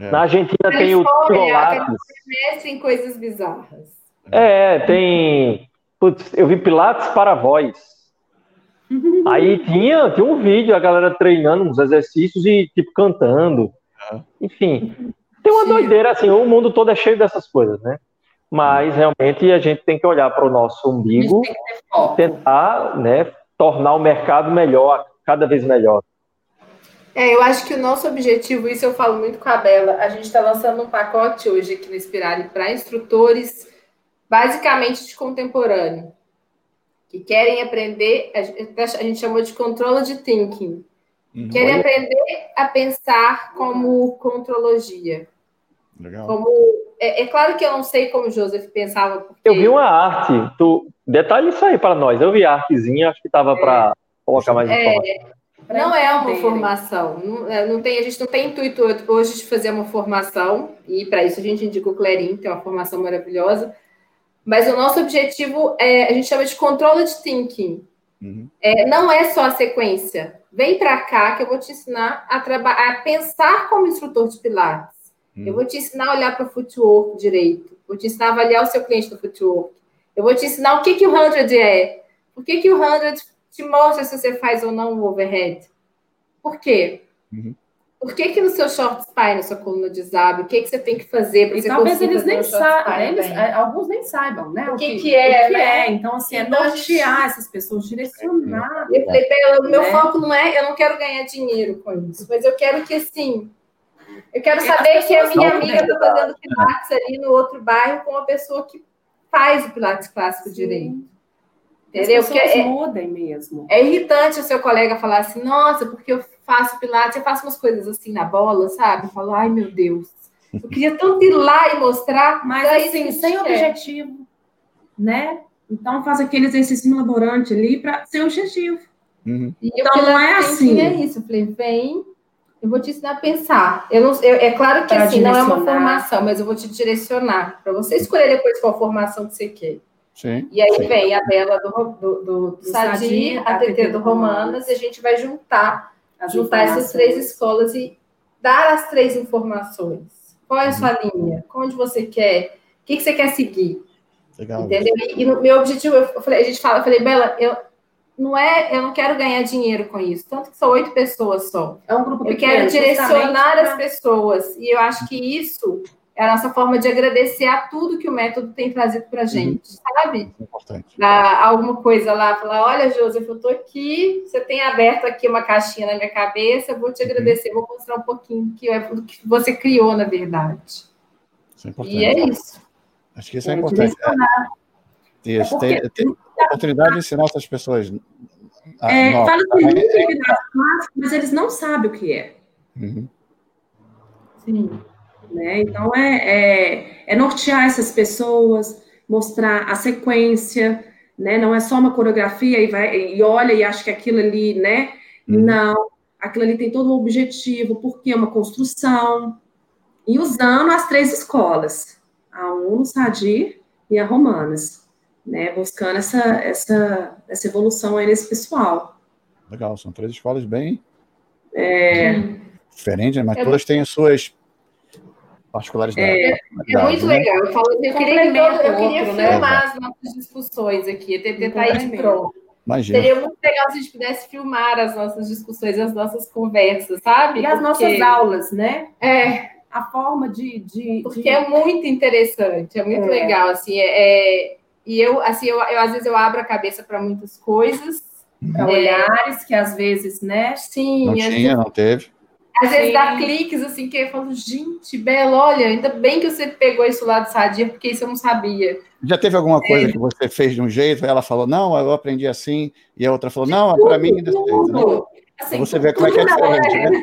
D: É. Na Argentina tem o
B: Pilates. em coisas bizarras.
D: É, tem Putz, eu vi Pilates para voz. Aí tinha, tinha um vídeo, a galera treinando uns exercícios e, tipo, cantando. Enfim, tem uma doideira, assim, o mundo todo é cheio dessas coisas, né? Mas, realmente, a gente tem que olhar para o nosso umbigo e tentar, né, tornar o mercado melhor, cada vez melhor.
B: É, eu acho que o nosso objetivo, isso eu falo muito com a Bela, a gente está lançando um pacote hoje aqui no Espirale para instrutores basicamente de contemporâneo, que querem aprender, a gente chamou de controle de thinking, uhum. querem aprender a pensar como contrologia.
A: Legal.
B: Como, é, é, claro que eu não sei como o Joseph pensava. Porque...
D: Eu vi uma arte, tu, detalhe isso aí para nós, eu vi a artezinha, acho que estava é, para colocar mais
B: é, informação. Não é uma formação, não, é, não, tem, a gente não tem intuito hoje de fazer uma formação, e para isso a gente indica o Clerim, que é uma formação maravilhosa, mas o nosso objetivo é, a gente chama de controle de thinking. Uhum. É, não é só a sequência. Vem para cá que eu vou te ensinar a, a pensar como instrutor de Pilates. Uhum. Eu vou te ensinar a olhar para o footwork direito. Vou te ensinar a avaliar o seu cliente no footwork. Eu vou te ensinar o que, que o 100 é. Por que, que o 100 te mostra se você faz ou não o overhead. Por quê? Uhum. Por que, que no seu short spy, na sua coluna de zab, o que, que você tem que fazer para você
C: talvez eles nem saibam, é, alguns nem saibam, né?
B: O que, o que, que é, o que
C: né? é. Então, assim, é então, nortear essas pessoas, direcionar.
B: Eu falei, o meu né? foco não é, eu não quero ganhar dinheiro com isso, mas eu quero que, assim, eu quero saber que a minha amiga está fazendo pilates ali no outro bairro com uma pessoa que faz o pilates clássico Sim. direito.
C: Entendeu? As pessoas é, mudem mesmo.
B: É irritante o seu colega falar assim, nossa, porque eu faço pilates, eu faço umas coisas assim na bola, sabe? Eu falo, ai meu Deus, eu queria tanto ir lá e mostrar,
C: mas assim, sem quer. objetivo, né? Então faz aquele exercício laborante ali para ser objetivo.
B: Uhum. Então não é assim. É isso, eu falei, vem, eu vou te ensinar a pensar. Eu não, eu, é claro que assim, não é uma formação, mas eu vou te direcionar para você escolher depois qual formação que você quer.
A: Sim,
B: e aí
A: sim.
B: vem a Bela do, do, do, do Sadir, a TT do Romanas, e a gente vai juntar, juntar essas três escolas e dar as três informações. Qual é a sua uhum. linha? Onde você quer? O que, que você quer seguir?
A: Legal.
B: Entendeu? E, e no meu objetivo, eu falei, a gente fala, eu falei, Bela, eu não é, eu não quero ganhar dinheiro com isso, tanto que são oito pessoas só.
C: É um grupo
B: pequeno. Eu quero direcionar as pessoas. E eu acho que isso é a nossa forma de agradecer a tudo que o método tem trazido para a uhum. gente, uhum. sabe?
A: É importante.
B: Alguma coisa lá, falar, olha, Joseph, eu estou aqui, você tem aberto aqui uma caixinha na minha cabeça, eu vou te uhum. agradecer, uhum. vou mostrar um pouquinho do que, é, do que você criou, na verdade.
A: Isso é importante.
B: E é isso.
A: Acho que isso é, é importante. É, isso, é tem, tem a oportunidade de ensinar essas pessoas.
C: Ah, é, fala assim, muito mas eles não sabem o que é.
A: Uhum.
C: Sim. Né? Então, é, é, é, nortear essas pessoas, mostrar a sequência, né? Não é só uma coreografia e, vai, e olha e acha que aquilo ali, né? Uhum. Não, aquilo ali tem todo um objetivo, porque é uma construção. E usando as três escolas, a UNO, Sadir e a Romanas, né? Buscando essa, essa, essa evolução aí nesse pessoal.
A: Legal, são três escolas bem
C: é...
A: diferentes, mas é todas têm as suas particularidades.
B: É, é muito né? legal. Eu, falo, eu queria, eu, eu queria outro, né? filmar né? as nossas discussões aqui, tentar ir de pronto.
A: Imagina.
B: Seria muito legal se a gente pudesse filmar as nossas discussões, as nossas conversas, sabe?
C: E as Porque... nossas aulas, né?
B: É.
C: A forma de. de
B: Porque
C: de...
B: é muito interessante, é muito é. legal. Assim, é, é, e eu, assim, eu, eu, às vezes eu abro a cabeça para muitas coisas.
C: Para é. olhares que às vezes, né?
B: Sim.
A: Não tinha,
B: vezes...
A: não teve.
B: Às vezes dá cliques assim, que eu falo, gente, Bela, olha, ainda bem que você pegou isso lá do Sadia, porque isso eu não sabia.
A: Já teve alguma coisa é. que você fez de um jeito, ela falou, não, eu aprendi assim, e a outra falou, não, para mim desse jeito, né? Assim, você vê como é que é diferente, né?
B: né?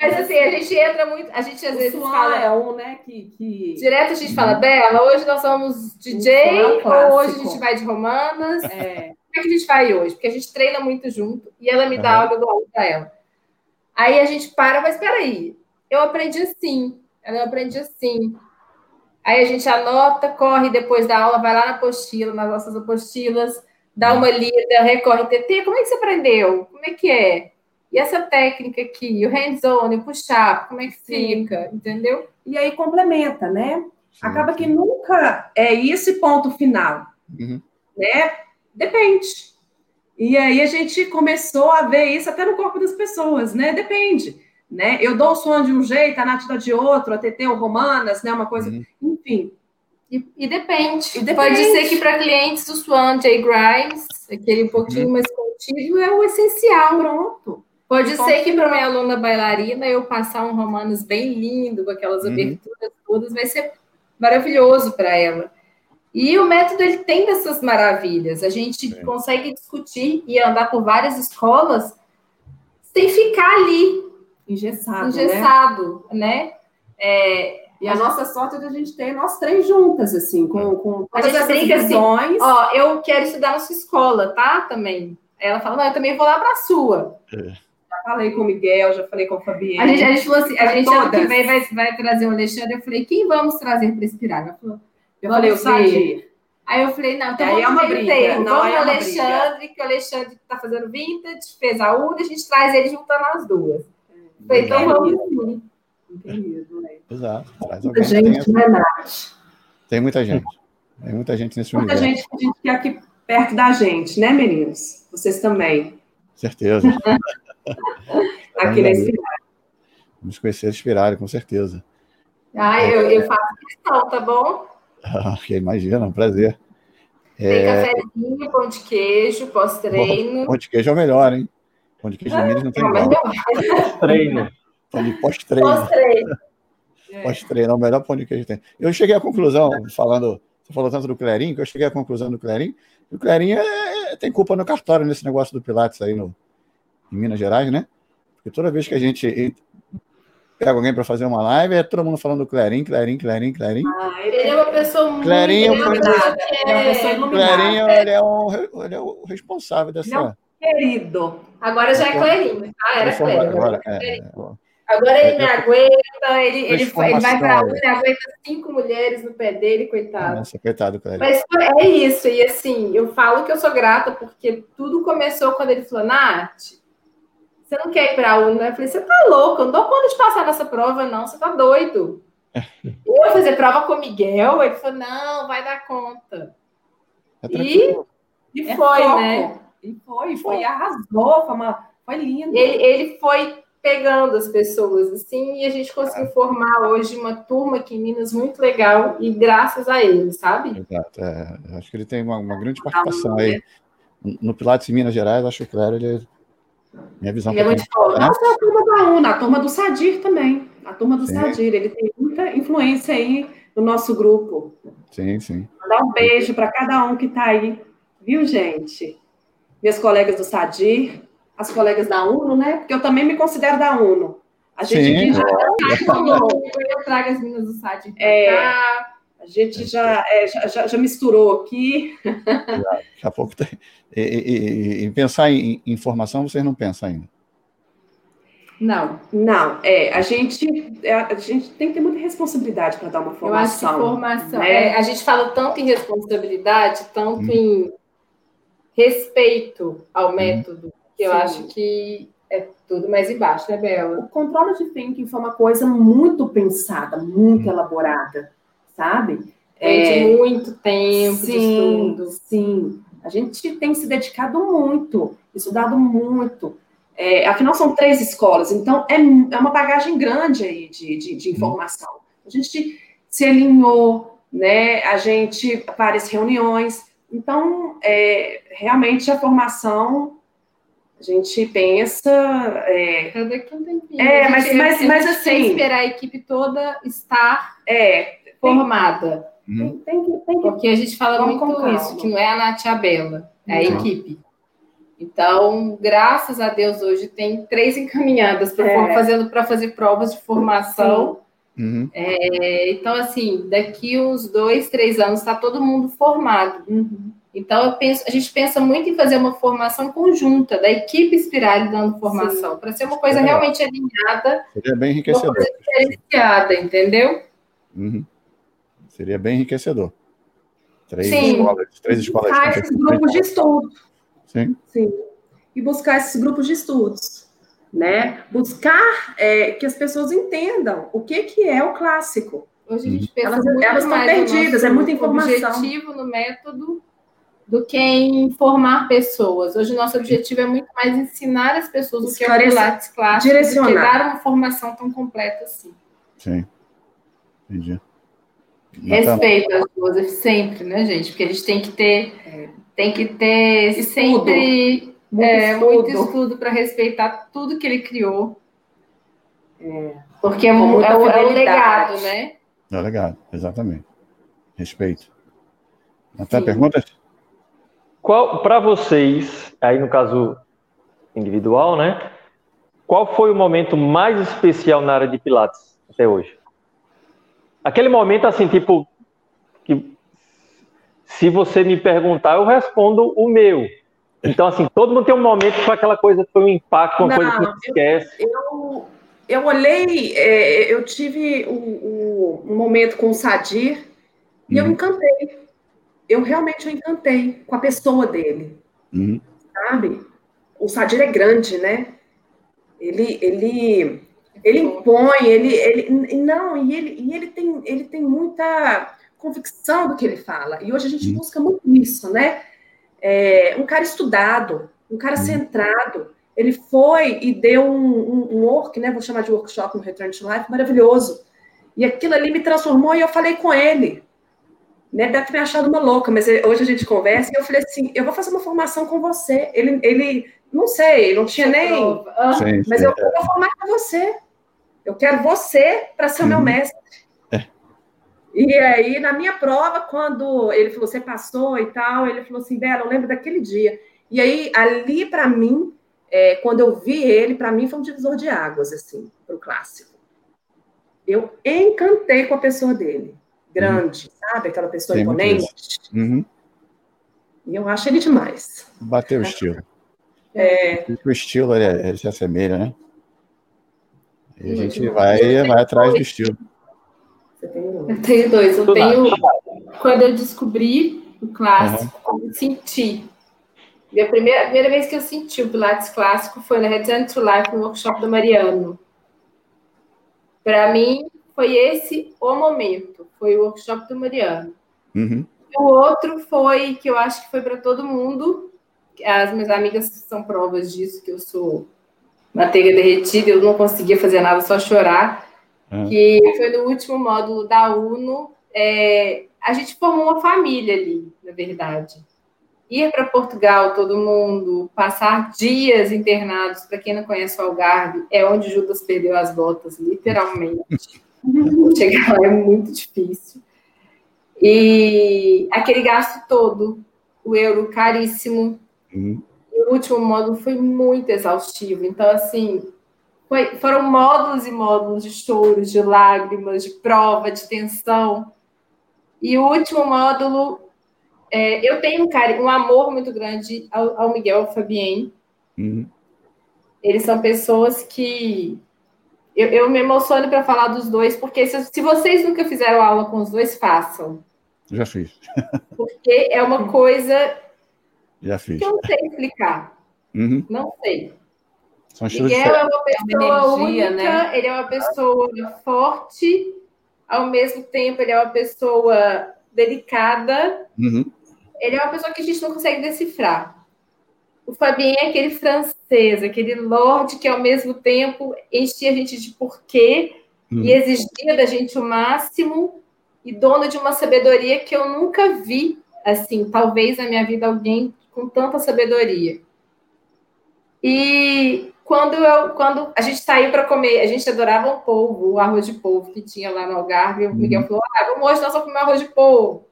B: Mas assim, a gente entra muito, a gente às o vezes fala.
C: É um, né, que, que...
B: Direto a gente fala, Bela, hoje nós somos DJ, ou hoje a gente vai de romanas. É. Como é que a gente vai hoje? Porque a gente treina muito junto e ela me dá uhum. água do alto para ela. Aí a gente para, mas peraí, eu aprendi assim, eu aprendi assim. Aí a gente anota, corre depois da aula, vai lá na apostila, nas nossas apostilas, dá uma lida, recorre, TT, como é que você aprendeu? Como é que é? E essa técnica aqui, o hands-on, o push-up, como é que fica? Sim. Entendeu?
C: E aí complementa, né? Sim, Acaba que nunca é esse ponto final,
A: uhum.
C: né? Depende. E aí a gente começou a ver isso até no corpo das pessoas, né? Depende. Né? Eu dou o som de um jeito, a Nath dá de outro, a TT ou Romanas, né? Uma coisa, uhum. enfim.
B: E, e, depende. e, depende. Pode ser que para clientes do Swan J. Grimes, aquele um pouquinho uhum. mais contido, é o essencial. Pronto. Pode ser que para minha aluna bailarina eu passar um Romanas bem lindo, com aquelas uhum. aberturas todas, vai ser maravilhoso para ela. E o método ele tem dessas maravilhas. A gente é. consegue discutir e andar por várias escolas sem ficar ali
C: engessado,
B: engessado, né? né? É,
C: e a, a nossa sorte é de a gente ter nós três juntas, assim, com, com
B: todas a gente essas Assim, ó, eu quero estudar na sua escola, tá? Também. Ela fala, não, eu também vou lá para a sua.
A: É.
C: Já falei com o Miguel, já falei com a Fabiana.
B: A gente, a gente falou assim, a gente ano que vem vai, vai trazer o Alexandre. Eu falei, quem vamos trazer para inspirar? Ela falou,
C: eu falei, o Sadir.
B: Aí eu falei, não, então
C: aí
B: vamos
C: é uma briga. Não,
B: vamos é Alexandre, briga. que o Alexandre está fazendo vintage, fez a UDA, a gente traz ele juntando as duas. É, falei, então vamos sim.
A: Entendido, né? Exato. Traz
C: muita gente, não é nada.
A: Tem muita gente. Tem muita gente nesse
C: muita universo. Muita gente que a gente quer aqui perto da gente, né, meninos? Vocês também.
A: Certeza.
C: Aqui na Inspirare.
A: Vamos conhecer a Inspirare, com certeza.
B: Ah, eu, eu faço questão, tá bom?
A: Ah, imagina, um prazer.
B: Tem é... cafezinho, pão de queijo, pós-treino.
A: Pão de queijo é o melhor, hein? Pão de queijo de Minas não tem igual.
D: Pós-treino.
A: Pão de pós-treino. Pós-treino. Pós-treino, é o melhor pão de queijo que tem. Eu cheguei à conclusão, falando, você falou tanto do Clerim, que eu cheguei à conclusão do Clerim, o Clerim é, é, tem culpa no cartório nesse negócio do Pilates aí no, em Minas Gerais, né? Porque toda vez que a gente pega alguém para fazer uma live, é todo mundo falando Clarim, Clarim, Clarim, Clarim.
B: Ah, ele é uma pessoa muito
A: Clarim,
B: é
A: uma pessoa, é uma pessoa Clarim, ele é, o, ele é o responsável dessa... Não,
C: querido.
B: Agora já é Clarim. Ah, era Clarim. Agora, é, Agora ele me aguenta, ele, ele, ele vai para uma, ele aguenta cinco mulheres no pé dele, coitado.
A: Nossa, coitado, Clarim.
B: Mas é isso, e assim, eu falo que eu sou grata, porque tudo começou quando ele falou, Nath, você não quer ir para a UNA? Eu falei, você tá louco, eu não dou conta de passar nessa prova, não, você tá doido. eu vou fazer prova com o Miguel, ele falou, não, vai dar conta. É e, e é foi, foco. né?
C: E foi, foi, arrasou, foi, uma, foi lindo.
B: Ele, ele foi pegando as pessoas, assim, e a gente conseguiu formar hoje uma turma aqui em Minas muito legal, e graças a ele, sabe?
A: Exato, é, acho que ele tem uma, uma grande participação aí. No Pilates em Minas Gerais, acho que claro, ele minha visão.
C: Ele é muito forte. Nossa, a turma da UNA, a turma do Sadir também. A turma do sim. Sadir, ele tem muita influência aí no nosso grupo.
A: Sim, sim.
C: Mandar um beijo para cada um que está aí, viu, gente? Minhas colegas do Sadir, as colegas da UNO, né? Porque eu também me considero da UNO. A gente
B: sim, já eu trago as meninas do Sadir para é, cá.
C: A gente já, é, já, já, misturou aqui.
A: Daqui a pouco tem. E, e, e, pensar em informação, vocês não pensam ainda?
C: Não, não. É, a gente, é, a gente tem que ter muita responsabilidade para dar uma formação.
B: Eu acho que formação. Né? É, a gente fala tanto em responsabilidade, tanto hum. em respeito ao hum. método, que eu Sim. acho que é tudo mais embaixo, né, Bela?
C: O controle de thinking foi uma coisa muito pensada, muito hum. elaborada sabe?
B: É, de muito tempo sim, de estudo.
C: Sim, a gente tem se dedicado muito, estudado muito. É, afinal, são três escolas, então é, é uma bagagem grande aí de, de, de informação. A gente se alinhou, né? A gente várias reuniões. Então, é, realmente a formação a gente pensa. É,
B: daqui um tempinho.
C: É, mas, mas, mas assim.
B: esperar a equipe toda estar.
C: É,
B: formada. Uhum. Tem, que, tem que, Porque a gente fala muito isso, que não é a Nath Abela, é a uhum. equipe. Então, graças a Deus, hoje tem três encaminhadas para é. fazendo para fazer provas de formação. Uhum. É, então, assim, daqui uns dois, três anos está todo mundo formado. Uhum. Então, penso, a gente pensa muito em fazer uma formação conjunta da equipe Spirale dando formação, para ser uma coisa é realmente alinhada.
A: Seria bem enriquecedor. Uma coisa
B: diferenciada, entendeu?
A: Uhum. Seria bem enriquecedor. Três Sim. escolas, três escolas.
C: Buscar esses grupos de estudo.
A: Sim.
C: Sim. E buscar esses grupos de estudos. Né? Buscar é, que as pessoas entendam o que, que é o clássico.
B: Hoje a gente pensa
C: elas, muito elas estão perdidas, é muita informação.
B: objetivo no método do que em informar pessoas. Hoje o nosso objetivo é muito mais ensinar as pessoas o que é o Pilates clássico
C: direcionar.
B: do que dar uma formação tão completa assim.
A: Sim. Entendi.
B: Respeito às duas sempre, né, gente? Porque a gente tem que ter, tem que ter estudo. sempre muito, é, estudo. muito estudo para respeitar tudo que ele criou. É. Porque é, um, é, o, é o legado, né?
A: É o legado, exatamente. Respeito. Até perguntas?
D: Qual, para vocês, aí no caso individual, né? Qual foi o momento mais especial na área de Pilates até hoje? Aquele momento, assim, tipo, que se você me perguntar, eu respondo o meu. Então, assim, todo mundo tem um momento que foi aquela coisa, foi um impacto, uma não, coisa que não esquece.
C: Eu, eu, eu olhei, é, eu tive um, um, momento com o Sadir e uhum. eu encantei. Eu realmente eu encantei com a pessoa dele. Uhum. Sabe? O Sadir é grande, né? Ele, ele ele impõe, ele, ele não, e ele, e ele tem, ele tem muita convicção do que ele fala. E hoje a gente hum. busca muito isso, né? É, um cara estudado, um cara uhum. centrado. Ele foi e deu um, um, um work, né? Vou chamar de workshop no Return to Life, maravilhoso. E aquilo ali me transformou e eu falei com ele. Né, deve ter me achado uma louca, mas hoje a gente conversa e eu falei assim: eu vou fazer uma formação com você. Ele, ele não sei, não tinha nem. Sim, mas eu vou formar com você. Eu quero você para ser o meu uhum. mestre. É. E aí, na minha prova, quando ele falou, você passou e tal, ele falou assim, Bela, eu lembro daquele dia. E aí, ali, para mim, é, quando eu vi ele, para mim foi um divisor de águas, assim, para o clássico. Eu encantei com a pessoa dele. Grande, uhum. sabe? Aquela pessoa Tem imponente. Uhum. E eu acho ele demais.
A: Bateu o estilo. É. O estilo ele, ele se assemelha, né? E a gente vai, vai atrás do estilo.
B: Eu tenho dois. Eu tenho. Quando eu descobri o clássico, uhum. eu senti. Minha primeira, primeira vez que eu senti o Pilates clássico foi na Return to Life, no workshop do Mariano. Para mim, foi esse o momento. Foi o workshop do Mariano. Uhum. O outro foi, que eu acho que foi para todo mundo, as minhas amigas são provas disso, que eu sou manteiga derretida, eu não conseguia fazer nada, só chorar. Uhum. Que foi no último módulo da UNO. É, a gente formou uma família ali, na verdade. Ir para Portugal, todo mundo, passar dias internados, para quem não conhece o Algarve, é onde Judas perdeu as botas, literalmente. Chegar lá é muito difícil. E aquele gasto todo, o euro caríssimo. Uhum o último módulo foi muito exaustivo. Então, assim, foi, foram módulos e módulos de choros, de lágrimas, de prova, de tensão. E o último módulo, é, eu tenho um, carinho, um amor muito grande ao, ao Miguel ao Fabien. Uhum. Eles são pessoas que eu, eu me emociono para falar dos dois, porque se, se, vocês nunca fizeram aula com os dois, façam.
A: Já fiz.
B: porque é uma coisa
A: já fiz.
B: Que eu não sei explicar. Uhum. Não sei. São Miguel é uma pessoa é uma energia, única, né? ele é uma pessoa forte, ao mesmo tempo ele é uma pessoa delicada. Uhum. Ele é uma pessoa que a gente não consegue decifrar. O Fabien é aquele francês, aquele lorde que ao mesmo tempo enchia a gente de porquê uhum. e exigia da gente o máximo e dono de uma sabedoria que eu nunca vi, assim, talvez na minha vida alguém com tanta sabedoria. E quando eu, quando a gente saiu para comer, a gente adorava o polvo, o arroz de polvo que tinha lá no Algarve. E o Miguel uhum. falou: ah, vamos hoje nós vamos comer arroz de polvo.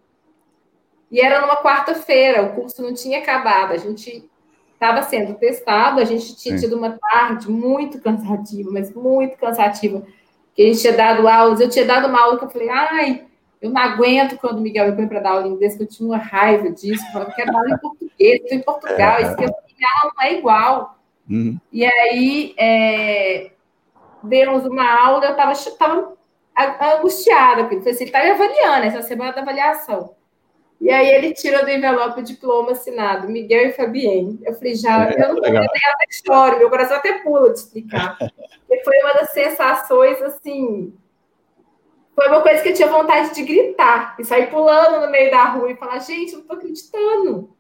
B: E era numa quarta-feira, o curso não tinha acabado, a gente estava sendo testado, a gente tinha tido uma tarde muito cansativa, mas muito cansativa, que a gente tinha dado aulas, eu tinha dado uma aula que eu falei, ai, eu não aguento quando o Miguel me põe para dar aula em inglês, que eu tinha uma raiva disso. Eu falava, quero dar aula em português, estou em Portugal, isso que eu aula não é igual. Uhum. E aí, é, demos uma aula, eu estava angustiada, porque ele assim, está avaliando essa semana da avaliação. E aí ele tira do envelope o diploma assinado, Miguel e Fabien. Eu falei, já, é, eu não eu até choro, meu coração até pula de explicar. e foi uma das sensações, assim, foi uma coisa que eu tinha vontade de gritar e sair pulando no meio da rua e falar, gente, eu não tô acreditando.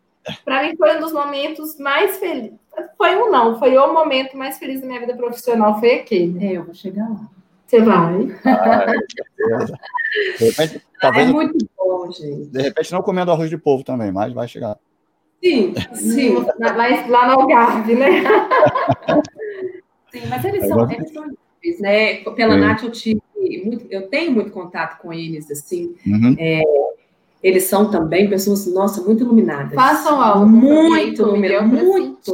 B: Para mim foi um dos momentos mais felizes. Foi um não, foi o momento mais feliz da minha vida profissional, foi aquele.
C: É, eu vou chegar lá.
B: Você vai. Ah,
A: de repente, talvez, é muito bom, gente. De repente não comendo arroz de polvo também, mas vai chegar.
B: Sim, sim. lá, lá no Algarve, né?
C: sim, mas eles são, eles são né? Pela sim. Nath eu tive muito, eu tenho muito contato com eles, assim. Uhum. É, eles são também pessoas, nossa, muito iluminadas.
B: Façam algo.
C: Muito iluminadas, muito.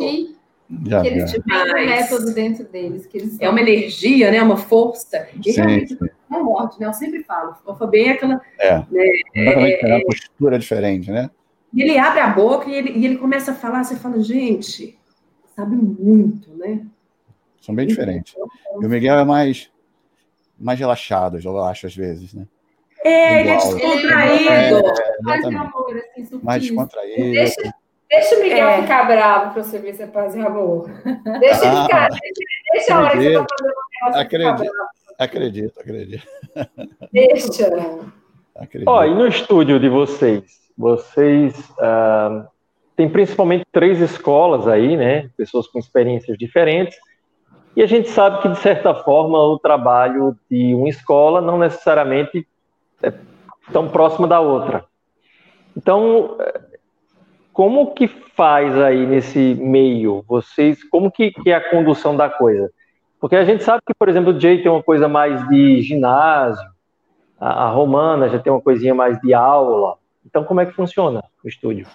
B: Já, que eles tiveram um método dentro deles. Que eles
C: é uma energia, né? Uma força. E realmente não é morte, né? Eu sempre falo. O Fabien é aquela.
A: É. Né, é, é, uma postura diferente, né?
C: E ele abre a boca e ele, e ele começa a falar, você fala, gente, sabe muito, né?
A: São bem diferentes. E o Miguel é mais mais relaxados, eu acho, às vezes, né?
C: É, ele é descontraído.
A: É, mais amor, assim, mais descontraído.
B: Deixa, deixa o Miguel é. ficar bravo para você ver se é paz e amor. Deixa ele ficar, ah, deixa, deixa a hora que você está fazendo o negócio
A: acredito, acredito, acredito.
B: Deixa.
D: Acredito. Ó, e no estúdio de vocês, vocês uh, tem principalmente três escolas aí, né? Pessoas com experiências diferentes. E a gente sabe que, de certa forma, o trabalho de uma escola não necessariamente é tão próximo da outra. Então, como que faz aí nesse meio? Vocês, como que, que é a condução da coisa? Porque a gente sabe que, por exemplo, o Jay tem uma coisa mais de ginásio, a, a Romana já tem uma coisinha mais de aula. Então, como é que funciona o estúdio?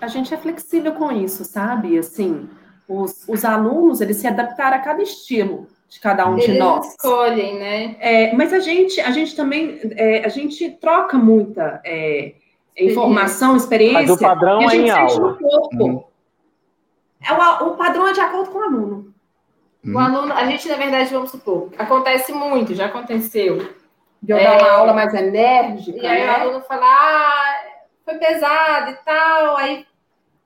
C: A gente é flexível com isso, sabe? Assim, os, os alunos, eles se adaptaram a cada estilo de cada um
B: eles
C: de nós.
B: escolhem, né?
C: É, mas a gente, a gente também, é, a gente troca muita é, informação, experiência. Mas
D: o padrão é em aula.
C: Hum. É o, o padrão é de acordo com o aluno.
B: Hum. O aluno, a gente, na verdade, vamos supor, acontece muito, já aconteceu.
C: De eu é, dar uma aula mais enérgica.
B: E aí né? o aluno fala, ah, foi pesado e tal, aí,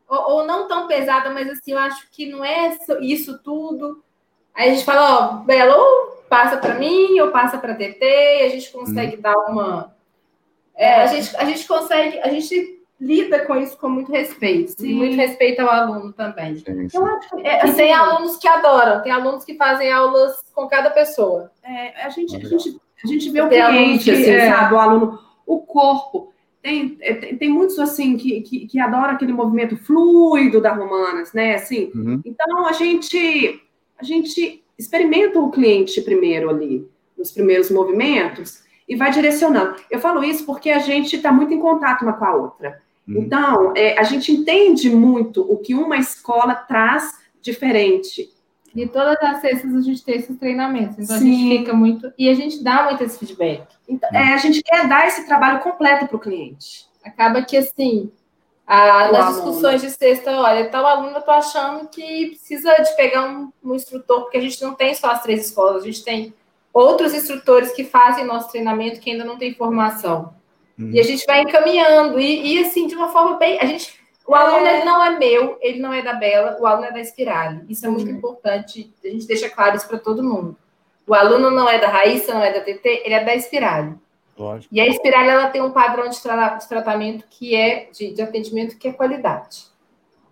B: ou, ou, não tão pesada, mas assim, eu acho que não é isso tudo. Aí a gente fala, ó, Bela, ou passa para mim, ou passa para TT, e a gente consegue hum. dar uma. É, a, gente, a gente consegue, a gente lida com isso com muito respeito, sim. muito respeito ao aluno também. Sim, sim. Eu acho que, é, assim, tem alunos que adoram, tem alunos que fazem aulas com cada pessoa.
C: É, a, gente, a, gente, a gente vê o cliente, assim, é... sabe, o aluno, o corpo. Tem, é, tem, tem muitos assim que, que, que adoram aquele movimento fluido da Romanas, né? Assim, uhum. então a gente a gente experimenta o cliente primeiro ali, nos primeiros movimentos, e vai direcionando. Eu falo isso porque a gente está muito em contato uma com a outra. Uhum. Então, é, a gente entende muito o que uma escola traz diferente.
B: E todas as sextas a gente tem esses treinamentos. Então Sim. a gente fica muito. E a gente dá muito esse feedback.
C: Então, é, a gente quer dar esse trabalho completo para o cliente.
B: Acaba que assim. A, nas aluno. discussões de sexta, olha, tal aluno eu tô achando que precisa de pegar um, um instrutor, porque a gente não tem só as três escolas, a gente tem outros instrutores que fazem nosso treinamento que ainda não tem formação. Uhum. E a gente vai encaminhando, e, e, assim, de uma forma bem. A gente, o aluno ele não é meu, ele não é da Bela, o aluno é da Espirale. Isso é muito uhum. importante, a gente deixa claro isso para todo mundo. O aluno não é da Raíssa, não é da TT, ele é da Espirale. Lógico. E a Espirale ela tem um padrão de, tra de tratamento que é de, de atendimento que é qualidade.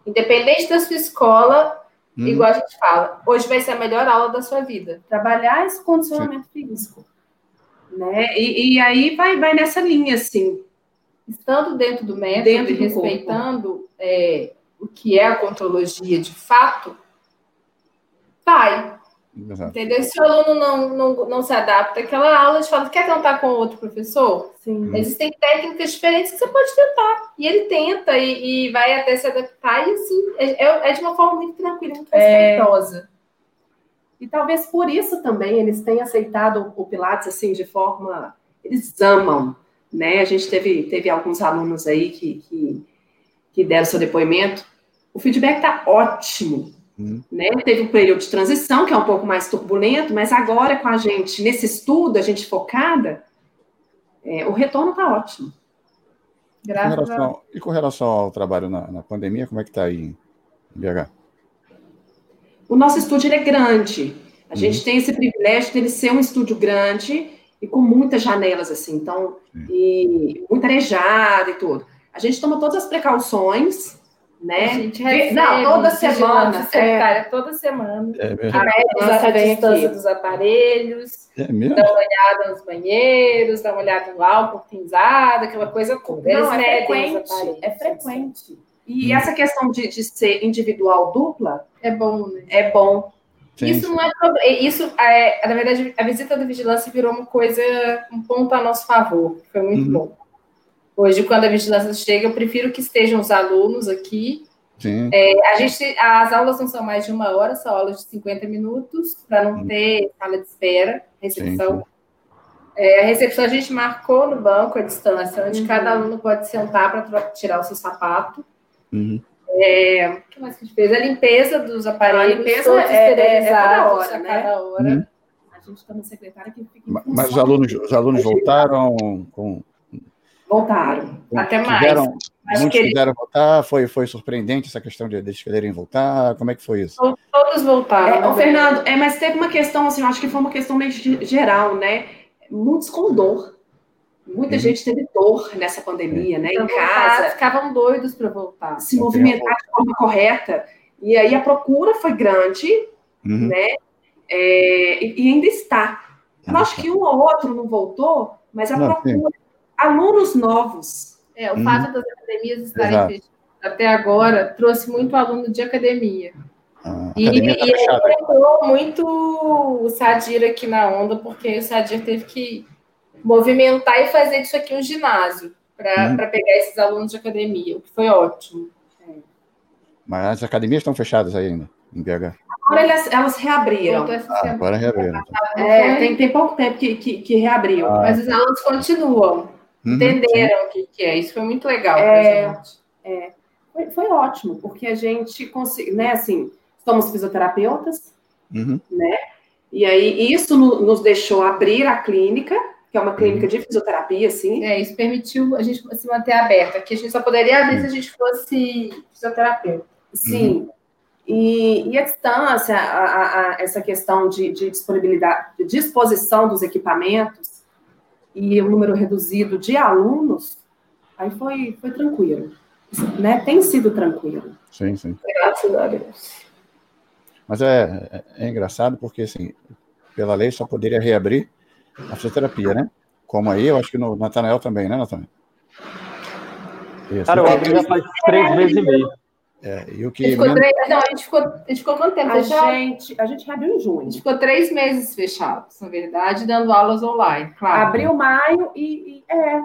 B: Independente da sua escola, Hum. Igual a gente fala, hoje vai ser a melhor aula da sua vida.
C: Trabalhar esse condicionamento Sim. físico. Né? E, e, aí vai, vai nessa linha, assim.
B: Estando dentro do método dentro e respeitando é, o que é a contrologia de fato, vai. Exato. Entendeu? Se o aluno não, não, não se adapta àquela aula, a gente fala, quer tentar com outro professor? Sim. Existem técnicas diferentes que você pode tentar. E ele tenta e, e vai até se adaptar, e assim, é, é, é de uma forma muito tranquila, muito é. respeitosa. É...
C: E talvez por isso também eles tenham aceitado o Pilates assim de forma. Eles amam. Né? A gente teve, teve alguns alunos aí que, que, que deram seu depoimento. O feedback está ótimo Uhum. Né? Teve um período de transição, que é um pouco mais turbulento, mas agora com a gente, nesse estudo, a gente focada, é, o retorno está ótimo.
A: Graças com relação, a... E com relação ao trabalho na, na pandemia, como é que está aí em BH?
C: O nosso estúdio é grande. A uhum. gente tem esse privilégio de ele ser um estúdio grande e com muitas janelas, assim, então, e muito arejado e tudo. A gente toma todas as precauções, né? A
B: gente recebe, não, toda semana, é, toda semana. É
C: mede a distância
B: dos aparelhos, é mesmo? dá uma olhada nos banheiros, dá uma olhada no álcool pinzado, aquela coisa toda.
C: Não, é frequente, é frequente. E hum. essa questão de, de ser individual dupla
B: é bom, né?
C: É bom.
B: Sim, isso sim. não é problema. Isso, é, na verdade, a visita da vigilância virou uma coisa, um ponto a nosso favor. Foi muito uhum. bom. Hoje, quando a vigilância chega, eu prefiro que estejam os alunos aqui. É, a gente, as aulas não são mais de uma hora, são aulas de 50 minutos, para não ter sala de espera, recepção. É, a recepção a gente marcou no banco a distância, onde uhum. cada aluno pode sentar para tirar o seu sapato. Uhum. É, o que mais que a gente fez? A limpeza dos aparelhos, a limpeza todos é, é, é hora, a né? cada hora. Uhum. A gente está no secretário que fica.
A: Mas os alunos, os alunos voltaram com
C: Voltaram.
B: Até mais.
A: muitos que quiseram voltar, foi, foi surpreendente essa questão de eles quererem voltar. Como é que foi isso?
B: Todos voltaram.
C: É, Fernando, é, mas teve uma questão, assim, eu acho que foi uma questão meio geral, né? Muitos com dor. Muita uhum. gente teve dor nessa pandemia, né? Pra em voltar, casa.
B: Ficavam doidos para voltar.
C: Se movimentar de forma correta. E aí a procura foi grande, uhum. né? É, e ainda está. Eu acho que um ou outro não voltou, mas a não, procura. Sim. Alunos novos.
B: É, o uhum. fato das academias estarem fechadas até agora trouxe muito aluno de academia. Ah, e, tá e entrou muito o Sadir aqui na onda, porque o Sadir teve que movimentar e fazer disso aqui um ginásio para uhum. pegar esses alunos de academia, o que foi ótimo.
A: Mas as academias estão fechadas ainda, em BH.
C: Agora elas, elas reabriram.
A: Ah, agora reabriram.
C: Então. É, tem, tem pouco tempo que, que, que reabriu. Ah,
B: mas os alunos continuam. Uhum, entenderam sim. o que, que, é. Isso foi muito legal é,
C: é, foi, foi, ótimo, porque a gente conseguiu, né, assim, somos fisioterapeutas, uhum. né? E aí isso no, nos deixou abrir a clínica, que é uma clínica uhum. de fisioterapia, assim.
B: É, isso permitiu a gente se manter aberta, que a gente só poderia abrir se a gente fosse fisioterapeuta.
C: Sim. Uhum. E, e, a distância, a, a, a, essa questão de, de, disponibilidade, de disposição dos equipamentos e o número reduzido de alunos, aí foi, foi tranquilo. Né? Tem sido tranquilo.
A: Sim, sim.
B: Graças a Deus.
A: Mas é, é, é engraçado porque, assim, pela lei só poderia reabrir a fisioterapia, né? Como aí, eu acho que no Natanael também, né, Natanael?
D: Cara, eu abri já faz três meses e meio.
A: É, e o que. A
B: gente, ficou três, não, a gente ficou, a gente ficou quanto tempo?
C: A gente, a gente abriu em junho. A
B: gente ficou três meses fechados, na verdade, dando aulas online.
C: Claro. Abril, maio e, e é,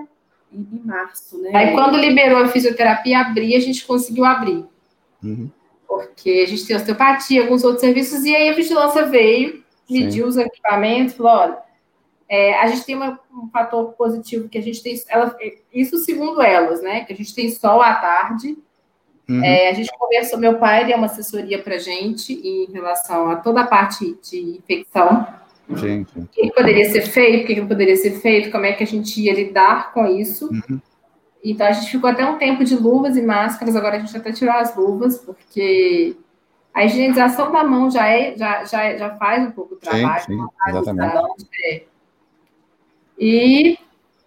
C: e, e, março, né?
B: Aí quando liberou a fisioterapia, abrir, a gente conseguiu abrir. Uhum. Porque a gente tem osteopatia, alguns outros serviços, e aí a vigilância veio, mediu Sim. os equipamentos, falou: olha, é, a gente tem uma, um fator positivo que a gente tem. Ela, isso segundo elas, né? Que a gente tem sol à tarde Uhum. É, a gente conversou, meu pai deu uma assessoria para gente em relação a toda a parte de infecção.
A: Sim.
B: O que poderia ser feito, o que poderia ser feito, como é que a gente ia lidar com isso. Uhum. Então, a gente ficou até um tempo de luvas e máscaras, agora a gente até tirou as luvas, porque a higienização da mão já, é, já, já, já faz um pouco o trabalho.
A: Sim, sim, exatamente.
B: É. E,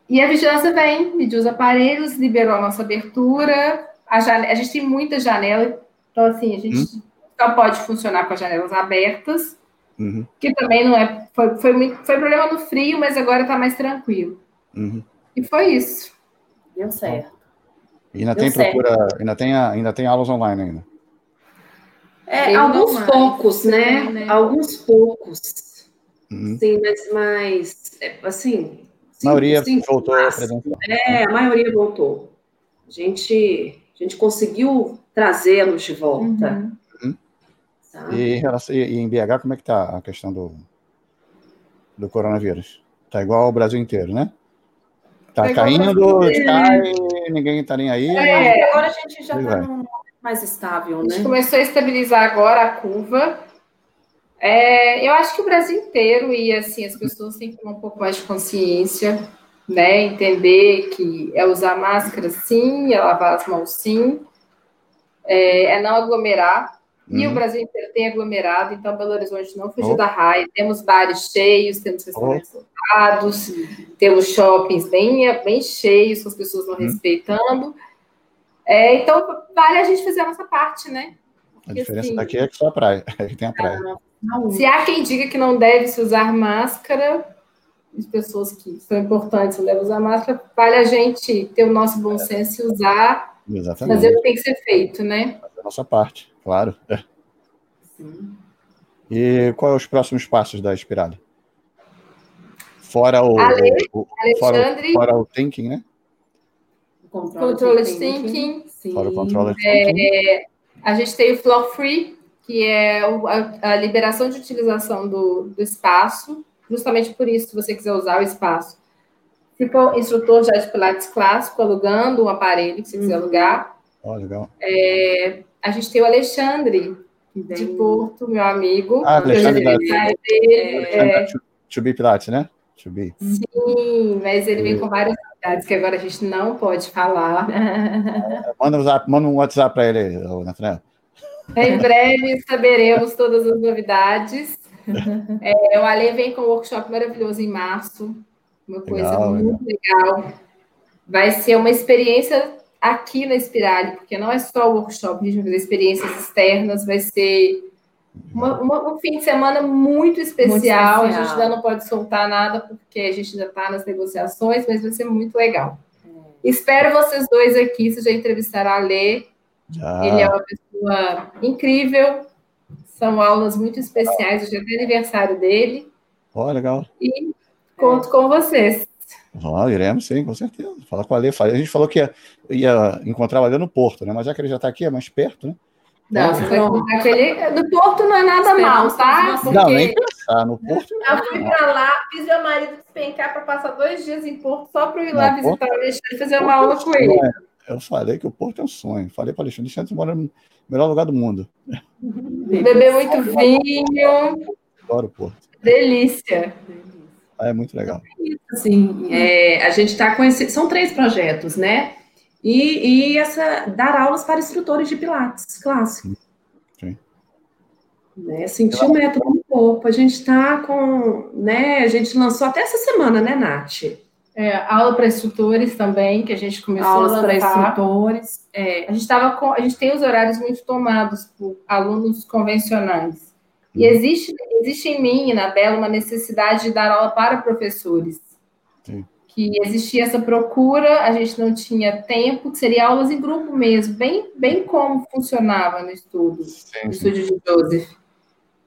B: e a vigilância vem, mediu os aparelhos, liberou a nossa abertura, a, a gente tem muita janela, então assim, a gente hum? só pode funcionar com as janelas abertas, uhum. que também não é. Foi, foi, muito, foi problema no frio, mas agora está mais tranquilo. Uhum. E foi isso.
C: Deu certo.
A: E ainda Deu tem certo. procura, ainda tem, ainda tem aulas online ainda.
C: É, alguns poucos, né? né? Alguns poucos. Uhum. Sim, mas, mas é, assim.
A: A maioria sim, voltou presencial.
C: É, a maioria voltou. A gente a gente conseguiu trazê-los de volta. Uhum.
A: uhum. E, e, em BH, como é que está a questão do, do coronavírus? Está igual ao Brasil inteiro, né? Está tá caindo, cai, ninguém está nem aí.
C: É, mas... agora a gente já está mais estável, né?
B: A gente começou a estabilizar agora a curva. É, eu acho que o Brasil inteiro e assim as pessoas têm que ter um pouco mais de consciência né? Entender que é usar máscara sim, é lavar as mãos sim, é, é não aglomerar. Uhum. E o uhum. Brasil inteiro tem aglomerado, então Belo Horizonte não fugiu oh. da raia. Temos bares cheios, temos restaurantes oh. lotados, temos shoppings bem, bem cheios, com as pessoas não uhum. respeitando. É, então, vale a gente fazer a nossa parte, né?
A: Porque, a diferença assim, daqui é que só a praia, aqui tem a praia.
B: se há quem diga que não deve se usar máscara, de pessoas que são importantes, não devem usar máscara, vale a gente ter o nosso bom senso e usar, Exatamente. fazer o que tem que ser feito, né?
A: Fazer a nossa parte, claro. Sim. E quais são os próximos passos da Inspirada? Fora o, Ale, o, fora, fora, o thinking, né?
B: Control thinking.
A: Sim. Fora o control
B: thinking. É, a gente tem o flow free, que é a, a liberação de utilização do, do espaço justamente por isso, se você quiser usar o espaço. Se for instrutor já de Pilates clássico, alugando um aparelho que você quiser uhum. alugar.
A: Oh, legal.
B: É, a gente tem o Alexandre, de Porto, meu amigo.
A: Ah, Alexandre da... É, é... To be Pilates, né? To be.
B: Sim, mas ele vem com várias novidades que agora a gente não pode falar.
A: manda, um WhatsApp, manda um WhatsApp para ele, Nathaniel.
B: Em breve saberemos todas as novidades. É, o Ale vem com um workshop maravilhoso em março. Uma coisa legal, muito legal. legal. Vai ser uma experiência aqui na Espirale, porque não é só o workshop, a gente vai fazer experiências externas, vai ser uma, uma, um fim de semana muito especial. muito especial. A gente ainda não pode soltar nada, porque a gente ainda está nas negociações, mas vai ser muito legal. É. Espero vocês dois aqui, vocês já entrevistaram a Lê. Ah. Ele é uma pessoa incrível, são aulas muito especiais, hoje é aniversário dele.
A: Ó, oh, legal.
B: E conto com vocês.
A: Ah, iremos sim, com certeza. Fala com a Lê. A gente falou que ia, ia encontrar o Alê no Porto, né? Mas já que ele já está aqui, é mais perto, né?
B: Não, você vai contar ele. No Porto não é nada mal, tá?
A: Porque não, nem pensar. No Porto.
B: Eu fui para lá, fiz meu marido despencar para passar dois dias em Porto só para eu ir lá não, visitar o Alexandre e fazer uma aula com ele.
A: Eu falei que o Porto é um sonho. Falei para Alexandre, Alexandre mora no melhor lugar do mundo.
B: Beber muito vinho.
A: Adoro o Porto.
B: Delícia.
A: É muito legal.
C: Sim, é, a gente está com esse. São três projetos, né? E, e essa, dar aulas para instrutores de Pilates clássico. Sim. Né, sentir o método no corpo. A gente está com. Né, a gente lançou até essa semana, né, Nath?
B: É, aula para instrutores também, que a gente começou
C: Aulas a para instrutores.
B: É, a gente tava com, a gente tem os horários muito tomados por alunos convencionais. E existe, existe em mim, na Bela, uma necessidade de dar aula para professores. Sim. Que existia essa procura, a gente não tinha tempo, seria aulas em grupo mesmo, bem, bem como funcionava no estudo, sim, no estúdio de Joseph.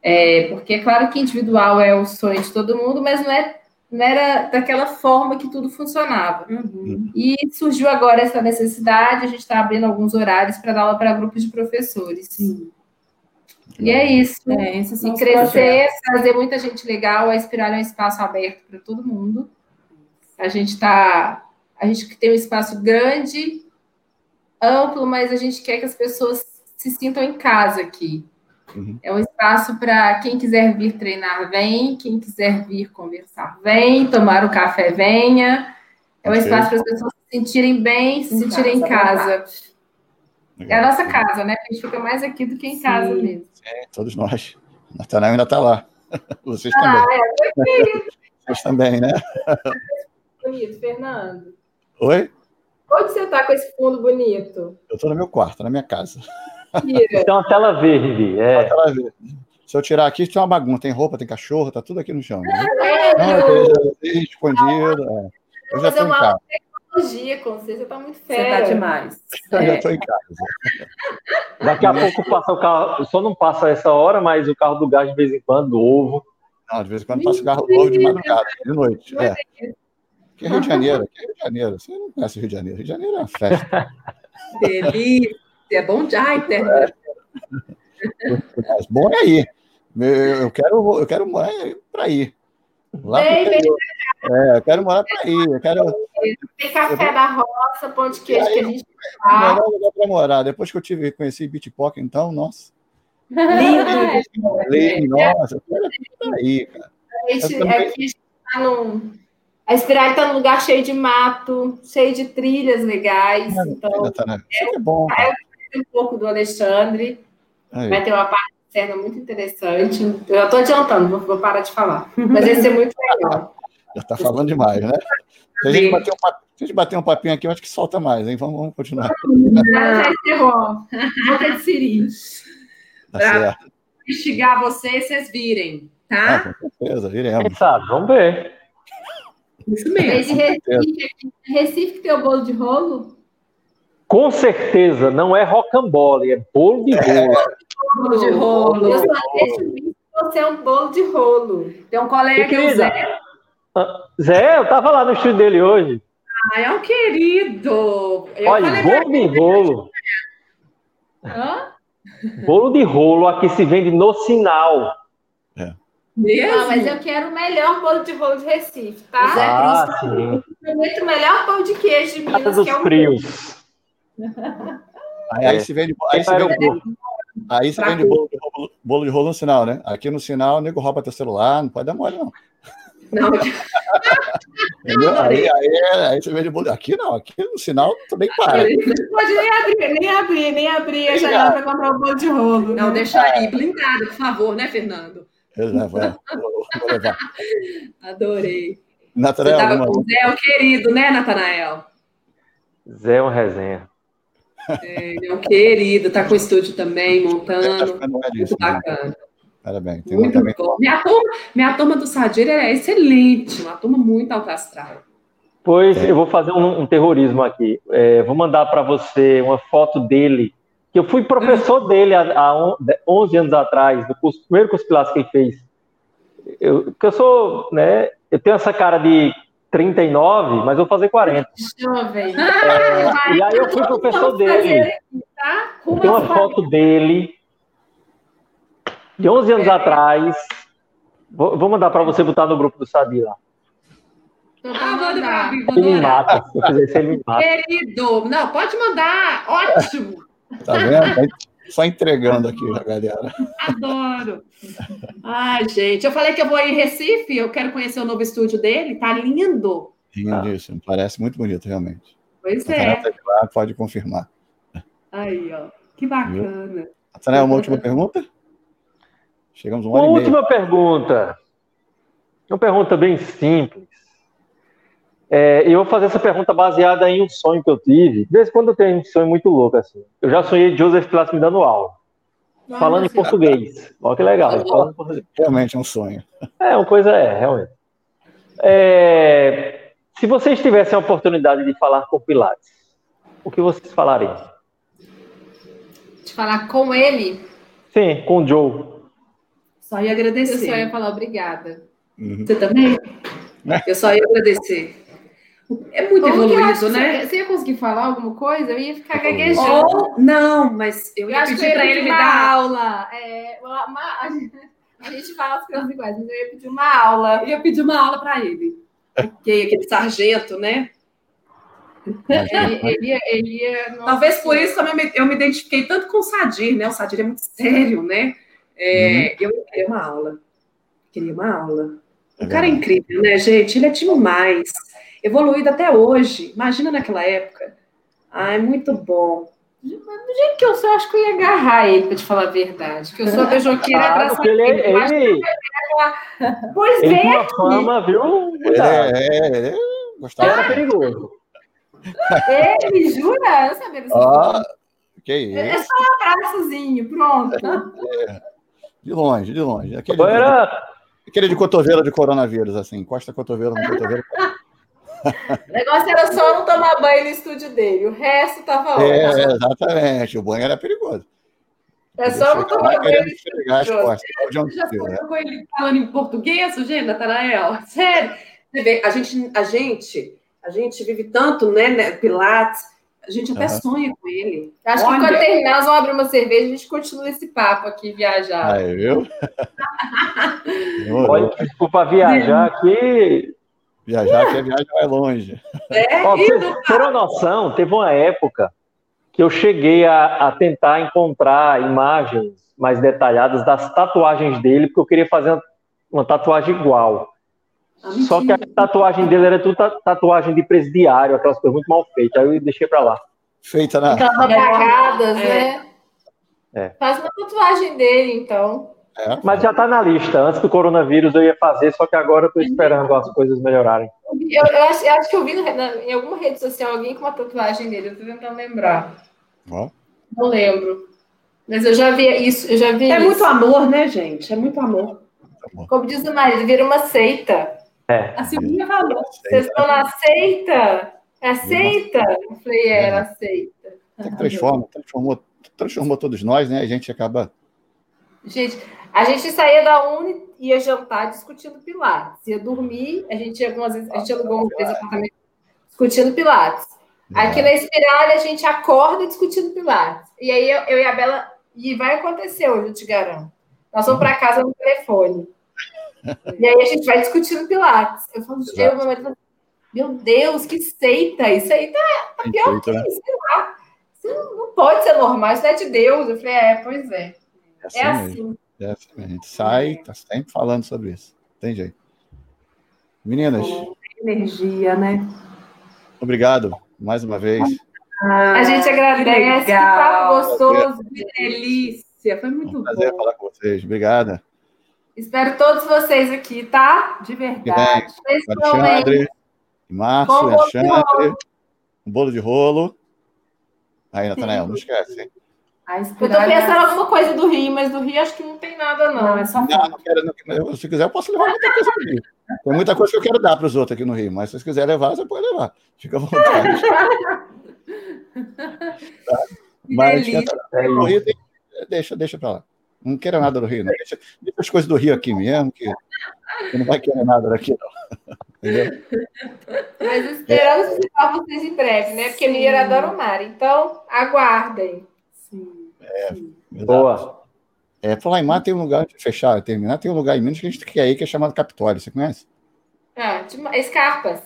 B: É, porque é claro que individual é o sonho de todo mundo, mas não é não era daquela forma que tudo funcionava. Uhum. E surgiu agora essa necessidade, a gente está abrindo alguns horários para dar aula para grupos de professores. Sim. E é isso. É, esses e crescer, trazer muita gente legal, a Espiral é um espaço aberto para todo mundo. A gente está. A gente tem um espaço grande, amplo, mas a gente quer que as pessoas se sintam em casa aqui. Uhum. É um espaço para quem quiser vir treinar, vem. Quem quiser vir conversar, vem. Tomar o café, venha. É um okay. espaço para as pessoas se sentirem bem, se em sentirem casa, em casa. É a nossa casa, né? A gente fica mais aqui do que em Sim. casa mesmo.
A: É, todos nós. Natanael ainda está lá. Vocês ah, também. É, Vocês também, né?
B: Bonito, Fernando.
A: Oi?
B: Onde você está com esse fundo bonito?
A: Eu estou no meu quarto, na minha casa.
D: Tem uma tela verde. É.
A: Uma tela verde. Se eu tirar aqui, tem uma bagunça. Tem roupa, tem cachorro, tá tudo aqui no chão. Né? É, Não, tem escondido. É. Eu já estou em casa.
B: Tecnologia, com você, você tá muito fera. Você
C: tá demais.
A: Eu é. já estou em casa.
D: Daqui a pouco passa o carro, só não passa essa hora, mas o carro do gás de vez em quando, do ovo.
A: Não, de vez em quando passa o carro do ovo de madrugada, de noite. É. Que é Rio de Janeiro, que é Rio de Janeiro. Você não conhece Rio de Janeiro. Rio de Janeiro é uma festa.
C: Delícia. É bom de ai, é.
A: Bom é aí. Eu quero, eu quero morar para ir. Lá bem, bem, é, eu quero morar para ir. Eu quero...
B: Tem café eu... da roça, pão de queijo aí, que a gente faz.
A: Melhor lugar para morar. Depois que eu tive, conheci Bitpock, então, nossa.
B: Lindo!
A: Lindo, nossa, eu quero aí, cara.
B: A gente, também... aqui a gente está num. A Espiral está num lugar cheio de mato, cheio de trilhas legais. É, então,
A: tá, né? é, é bom. Cara
B: um pouco do Alexandre. Aí. Vai ter uma parte externa muito interessante. Eu estou adiantando, vou, vou, parar de falar. Mas vai ser muito legal.
A: Já está falando demais, né? Se a, gente bater um, se a gente bater um papinho aqui, eu acho que solta mais, hein? Vamos, vamos continuar.
B: Não, já encerrou. Volta de Siri.
C: Tá Para instigar vocês, vocês virem, tá?
A: Ah, com certeza, viremos. Quem
D: sabe? Vamos ver.
B: Isso mesmo. Recife, Recife tem o bolo de rolo?
D: Com certeza não é rocambole, é bolo de rolo. É,
B: bolo de rolo. Eu só deixo vir você é um bolo de rolo. Tem um colega, o Zé.
D: Ah, Zé, eu tava lá no estúdio dele hoje.
C: Ah, é um querido.
D: Eu Olha, bolo de rolo. Hã? Bolo de rolo aqui se vende no sinal.
B: É. Mesmo? Não, mas eu quero o melhor bolo de rolo de Recife, tá?
D: Ah, sim.
B: Muito melhor pão de queijo de Minas,
D: que é o frios.
A: Aí, aí se vende, aí se vende, bolo, aí se vende bolo, de rolo, bolo de rolo no sinal, né? Aqui no sinal, o nego rouba teu celular, não pode dar mole, não. Não. Aí, aí, aí você vende bolo. Aqui não, aqui no sinal também para.
B: Não pode nem abrir, nem abrir, nem abrir a janela para comprar o bolo de rolo.
C: Não, né? deixa aí, blindado, por favor, né, Fernando?
A: Eu levo, é. Vou levar.
C: Adorei. Natanael. Você tava com o Zé, é o querido, né, Natanael?
D: Zé é uma resenha.
C: É, ele é um querido, tá com o estúdio também, montando. Tá muito bacana.
A: Parabéns.
C: Tem muito também... bom. Minha turma, minha turma do Sadir é excelente, uma turma muito alto astral.
D: Pois é. eu vou fazer um, um terrorismo aqui. É, vou mandar para você uma foto dele, que eu fui professor dele há, há 11 anos atrás, no curso, primeiro curso Pilates que ele fez. Eu, que eu sou, né? Eu tenho essa cara de 39, mas vou fazer 40. Jovem. É, e aí eu fui professor dele. Tá? Tem uma foto dele de 11 anos é. atrás. Vou, vou mandar para você botar no grupo do Sabi lá.
C: Ah, manda pra mim,
D: ele me mata. Se eu fizer isso, ele
C: me mata. Querido, não, pode mandar. Ótimo.
A: Tá vendo? Só entregando aqui a galera.
C: Adoro. Ai, gente, eu falei que eu vou em Recife, eu quero conhecer o novo estúdio dele, tá lindo.
A: Lindíssimo, parece muito bonito, realmente.
C: Pois é.
A: Tá lá, pode confirmar.
C: Aí, ó, que bacana.
A: Nathanael, uma última pergunta?
D: Chegamos a uma, uma última pergunta. Uma pergunta bem simples. É, eu vou fazer essa pergunta baseada em um sonho que eu tive. De vez em quando eu tenho um sonho muito louco, assim. Eu já sonhei Joseph Pilates me dando aula. falando em português. Olha que legal.
A: Realmente é um sonho.
D: É, uma coisa é, realmente. É, se vocês tivessem a oportunidade de falar com Pilates, o que vocês falariam?
B: De falar com ele?
D: Sim, com o Joe.
C: Só ia agradecer.
B: Eu só ia falar obrigada.
C: Uhum. Você também? Eu só ia agradecer. É muito Ou evoluído, né?
B: Você ia conseguir falar alguma coisa? Eu ia ficar gaguejando.
C: Ou, não, mas eu, eu ia pedir para ele me dar
B: aula. É, uma, a gente fala as coisas iguais, mas eu ia pedir uma aula.
C: Eu ia pedir uma aula para ele. Porque aquele sargento, né?
B: Ele, ele, ele ia,
C: Talvez por isso também eu me identifiquei tanto com o Sadir, né? O Sadir é muito sério, né? É, uhum. Eu queria uma aula. Queria uma aula. O cara é incrível, né, gente? Ele é demais evoluído até hoje. Imagina naquela época. Ai, muito bom.
B: Do jeito que eu sou, acho que eu ia agarrar ele, para te falar a verdade. Que eu sou beijoqueira
D: ah,
B: abraçada.
D: Ele, ele...
B: Pois ele
D: aqui. fama, viu?
A: É, é, gostava.
D: Era perigoso.
B: Ele, jura? Eu sabia dessa
A: ah, que isso.
B: É só um abraçozinho, pronto.
A: É, de longe, de longe.
D: Aquele, Era...
A: aquele de cotovelo de coronavírus, assim, encosta cotovelo no cotovelo.
B: O negócio era só não tomar banho no estúdio dele, o resto tava ótimo.
A: É, exatamente, o banho era perigoso.
B: É só não tomar banho no estúdio.
C: Você já né? com ele falando em português, gente, Natanael? Sério? Você vê, a gente, a gente, a gente vive tanto, né, né Pilates, a gente até uhum. sonha com ele.
B: Acho Olha. que quando terminar, nós vamos abrir uma cerveja e a gente continua esse papo aqui, viajar.
A: Aí, viu?
D: Olha, desculpa viajar aqui,
A: Viajar, que a viagem vai longe.
D: É, Ó, ter uma noção, teve uma época que eu cheguei a, a, tentar encontrar imagens mais detalhadas das tatuagens dele, porque eu queria fazer uma, uma tatuagem igual. Ah, Só que a tatuagem dele era tudo tatuagem de presidiário, aquelas coisas muito mal feitas. Aí eu deixei para lá.
A: Feita na.
B: Aquelas apagadas, é. né? É. Faz uma tatuagem dele, então.
D: É. Mas já está na lista. Antes do coronavírus eu ia fazer, só que agora eu estou esperando as coisas melhorarem.
B: Eu, eu, acho, eu acho, que eu vi na, em alguma rede social alguém com uma tatuagem dele. Eu estou tentando lembrar. Oh. Não lembro. Mas eu já vi isso. Eu já vi
C: é
B: isso.
C: muito amor, né, gente? É muito amor.
B: Como diz o marido, vira uma seita.
D: É.
C: A Silvia falou.
B: Vocês estão na seita? É seita? Eu falei, é, era seita.
A: Transforma, transformou, transformou todos nós, né? A gente acaba.
B: Gente, a gente saía da Uni, ia jantar discutindo Pilates. Ia dormir, a gente algumas vezes, a gente alugou um três apartamentos discutindo Pilates. Aqui na Espiralha, a gente acorda discutindo Pilates. E aí eu, eu, e a Bela, e vai acontecer hoje, eu te garanto. Nós vamos para casa no telefone. E aí a gente vai discutindo Pilates. Eu falo, eu, meu marido, meu Deus, que seita! Isso aí tá, tá pior que né? isso, sei lá. Isso não pode ser normal, isso não é de Deus. Eu falei, é, pois é. É assim. É assim.
A: É, a gente sai, tá sempre falando sobre isso. Tem jeito. Meninas.
C: energia, né?
A: Obrigado mais uma vez.
B: Ah, a gente agradece. Que, papo gostoso,
C: que delícia. Foi muito
A: um prazer
C: bom.
A: falar com vocês. Obrigada.
B: Espero todos vocês aqui, tá?
C: De verdade.
A: Alexandre, Márcio, Alexandre, um bolo de rolo. Aí, Natanael, não esquece, hein?
B: Eu tô pensando em alguma coisa do Rio, mas do Rio acho que não tem nada, não. Não, é só não, não
A: quero, não, Se quiser, eu posso levar muita coisa do Rio. Tem muita coisa que eu quero dar para os outros aqui no Rio, mas se vocês quiserem levar, você pode levar. Fica à vontade. tá? Mas no Rio tem... deixa, deixa para lá. Não quero nada do Rio, não. Deixa, deixa, as coisas do Rio aqui mesmo, que você não vai querer nada daqui, não. Entendeu?
B: Mas esperamos é. visitar vocês em breve, né? Porque Mineiro adora o mar. Então, aguardem.
A: É, Boa. É, falar em mar, tem um lugar, fechar, terminar, tem um lugar em Minas que a gente quer ir, que é chamado Capitólio. Você conhece?
B: Ah, Escarpas.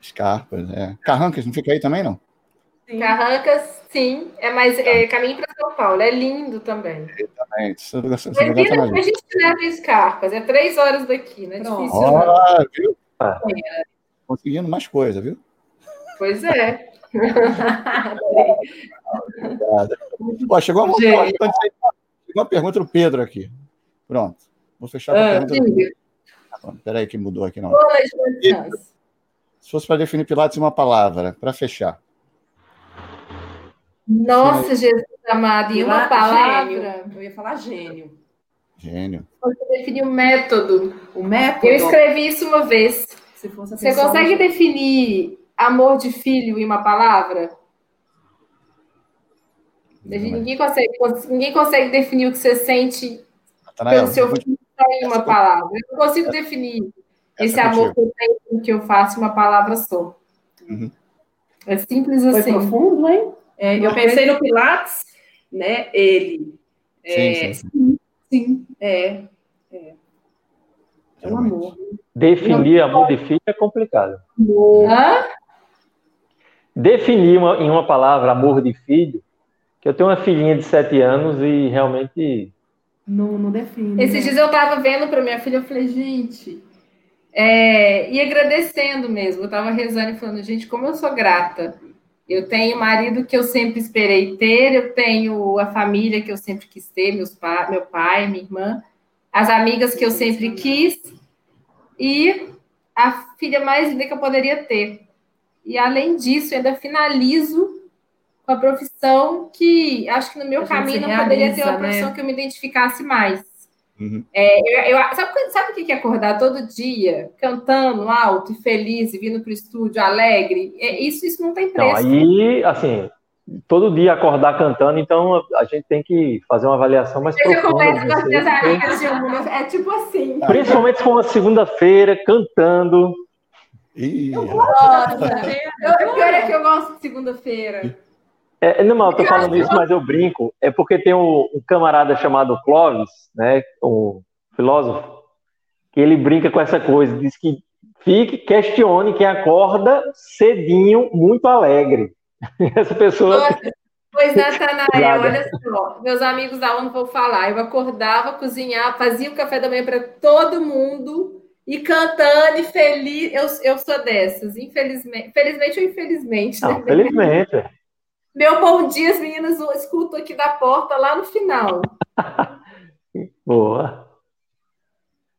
A: Escarpas, é. Carrancas, não fica aí também, não?
B: Sim. Carrancas, sim. É mais é, caminho para São Paulo. É lindo também.
A: Exatamente. Esse lugar, esse
B: lugar tá a gente leva Escarpas. É três horas daqui, né?
A: Difícil. Ah, viu? Ah. Conseguindo mais coisa, viu?
B: Pois é.
A: Obrigado. chegou uma, chegou uma pergunta do Pedro aqui. Pronto. Vou fechar a ah, pergunta. Espera aí que mudou aqui. Não. Se fosse para definir Pilates em uma palavra, para fechar.
B: Nossa, Jesus amado, em uma palavra. Gênio.
C: Eu ia falar gênio.
A: Gênio.
B: Você definir o método.
C: O método?
B: Eu escrevi isso uma vez. Você consegue definir amor de filho em uma palavra? Ninguém consegue, ninguém consegue definir o que você sente Natanael, pelo seu filho em uma palavra. Eu não consigo definir esse amor que eu tenho, que eu faço em uma palavra só. Uhum. É simples assim.
C: Foi profundo, hein? É, eu pensei no Pilates, né? Ele. É, sim, sim, sim. sim é, é. É um amor.
D: Definir amor de filho é complicado. Hã? Definir uma, em uma palavra amor de filho, que eu tenho uma filhinha de sete anos e realmente.
C: Não, não define.
B: Esses né? dias eu estava vendo para minha filha, eu falei, gente. É, e agradecendo mesmo, eu estava rezando e falando, gente, como eu sou grata eu tenho o marido que eu sempre esperei ter, eu tenho a família que eu sempre quis ter, meus pa meu pai, minha irmã, as amigas que eu sempre quis e a filha mais linda que eu poderia ter. E além disso, ainda finalizo com a profissão que acho que no meu caminho não poderia ter uma né? profissão né? que eu me identificasse mais. Uhum. É, eu, eu, sabe, sabe o que é acordar todo dia, cantando alto e feliz, e vindo para o estúdio alegre? É, isso, isso não tem preço.
D: Não, aí, assim, todo dia acordar cantando, então a gente tem que fazer uma avaliação mais eu profunda. Eu com as minhas amigas
B: de é tipo assim.
D: Principalmente se for uma segunda-feira, cantando.
B: Eu gosto. eu, pior é que eu gosto de segunda-feira.
D: É, não, eu tô falando isso, mas eu brinco. É porque tem um, um, camarada chamado Clovis, né, um filósofo, que ele brinca com essa coisa, diz que fique, questione quem acorda cedinho, muito alegre. Essa pessoa.
B: Pois, Natanael, olha só, meus amigos da ONU vão falar. Eu acordava, cozinhava, fazia o café da manhã para todo mundo e cantando e feliz. Eu, eu sou dessas, infelizmente. Felizmente ou infelizmente?
D: Não, né? felizmente.
B: Meu bom dia, as meninas escuto aqui da porta lá no final.
D: Boa.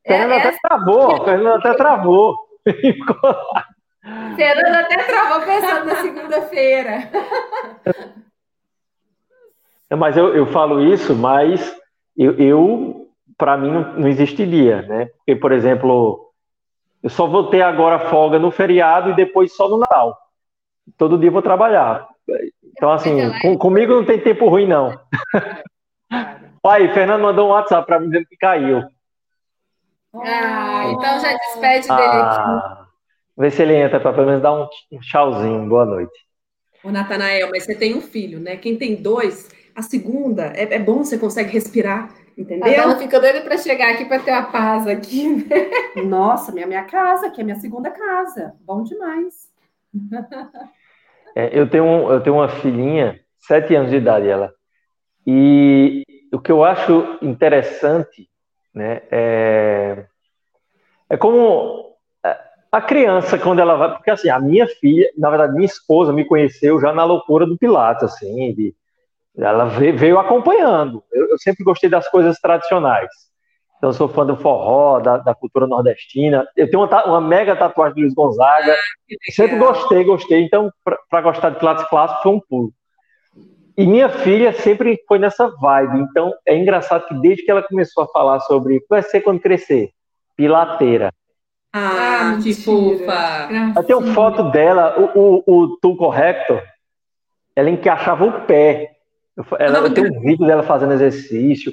D: É, Fernanda até travou, Fernanda até travou.
B: Fernanda até travou pensando na segunda-feira.
D: Mas eu, eu falo isso, mas eu, eu para mim, não, não existiria, né? Porque, por exemplo, eu só vou ter agora folga no feriado e depois só no Natal. Todo dia eu vou trabalhar. Então, assim, com, comigo não tem tempo ruim, não. Pai, Fernando mandou um WhatsApp para mim dizendo que caiu.
B: Ah, então já despede dele ah, aqui.
D: Vê se ele entra para pelo menos dar um tchauzinho. Boa noite.
C: Ô, Natanael, mas você tem um filho, né? Quem tem dois, a segunda, é, é bom, você consegue respirar, entendeu?
B: Ela fica doida para chegar aqui para ter a paz aqui.
C: Né? Nossa, minha, minha casa, que é minha segunda casa. Bom demais.
D: É, eu, tenho, eu tenho uma filhinha, sete anos de idade ela, e o que eu acho interessante né, é, é como a criança, quando ela vai. Porque assim, a minha filha, na verdade, minha esposa me conheceu já na loucura do Pilates, assim, de, ela veio acompanhando. Eu, eu sempre gostei das coisas tradicionais. Então, eu sou fã do forró, da, da cultura nordestina. Eu tenho uma, uma, mega tatuagem do Luiz Gonzaga. Ah, Sempre gostei, gostei. Então, para gostar de Pilates clássico, foi um pulo. E minha filha sempre foi nessa vibe. Então, é engraçado que desde que ela começou a falar sobre o que vai ser quando crescer, pilateira.
C: Ah, ah que fofa!
D: Tem uma foto dela, o, o, o Tool Corrector, ela encaixava o pé. Ela, tem um vídeo dela fazendo exercício.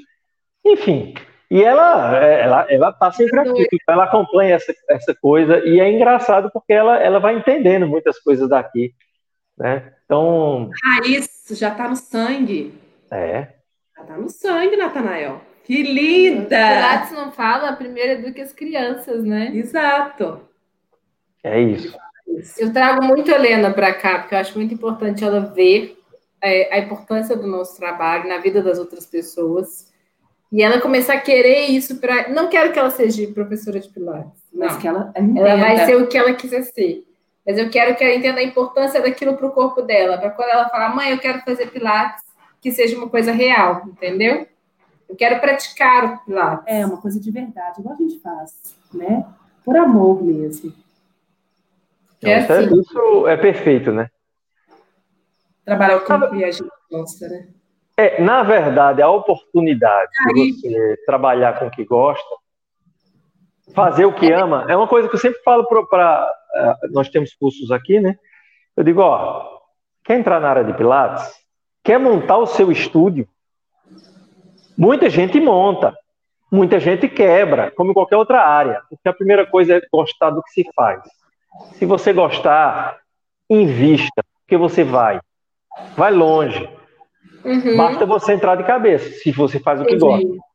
D: Enfim, e ela, ela, ela tá sempre aqui, ela acompanha essa, essa coisa, e é engraçado porque ela, ela vai entendendo muitas coisas daqui, né? Então...
C: Ah, isso, já tá no sangue.
D: É.
C: Já tá no sangue, Natanael. Que linda!
B: Pilates não fala, primeiro educa as crianças, né?
C: Exato.
D: É isso.
B: Eu trago muito a Helena para cá, porque eu acho muito importante ela ver é, a importância do nosso trabalho na vida das outras pessoas. E ela começar a querer isso para. Não quero que ela seja professora de Pilates, mas não. que ela, ela vai ser o que ela quiser ser. Mas eu quero que ela entenda a importância daquilo para o corpo dela, para quando ela falar, mãe, eu quero fazer Pilates, que seja uma coisa real, entendeu? Eu quero praticar o Pilates.
C: É, uma coisa de verdade, igual a gente faz, né? Por amor mesmo.
D: É, é assim. Isso é perfeito, né?
C: Trabalhar o corpo e a gente gosta, né?
D: É, na verdade, a oportunidade de você trabalhar com o que gosta, fazer o que ama, é uma coisa que eu sempre falo para. Uh, nós temos cursos aqui, né? Eu digo, ó, quer entrar na área de Pilates? Quer montar o seu estúdio? Muita gente monta, muita gente quebra, como em qualquer outra área, porque a primeira coisa é gostar do que se faz. Se você gostar, invista, porque você vai. Vai longe. Uhum. Basta você entrar de cabeça, se você faz o que Entendi. gosta.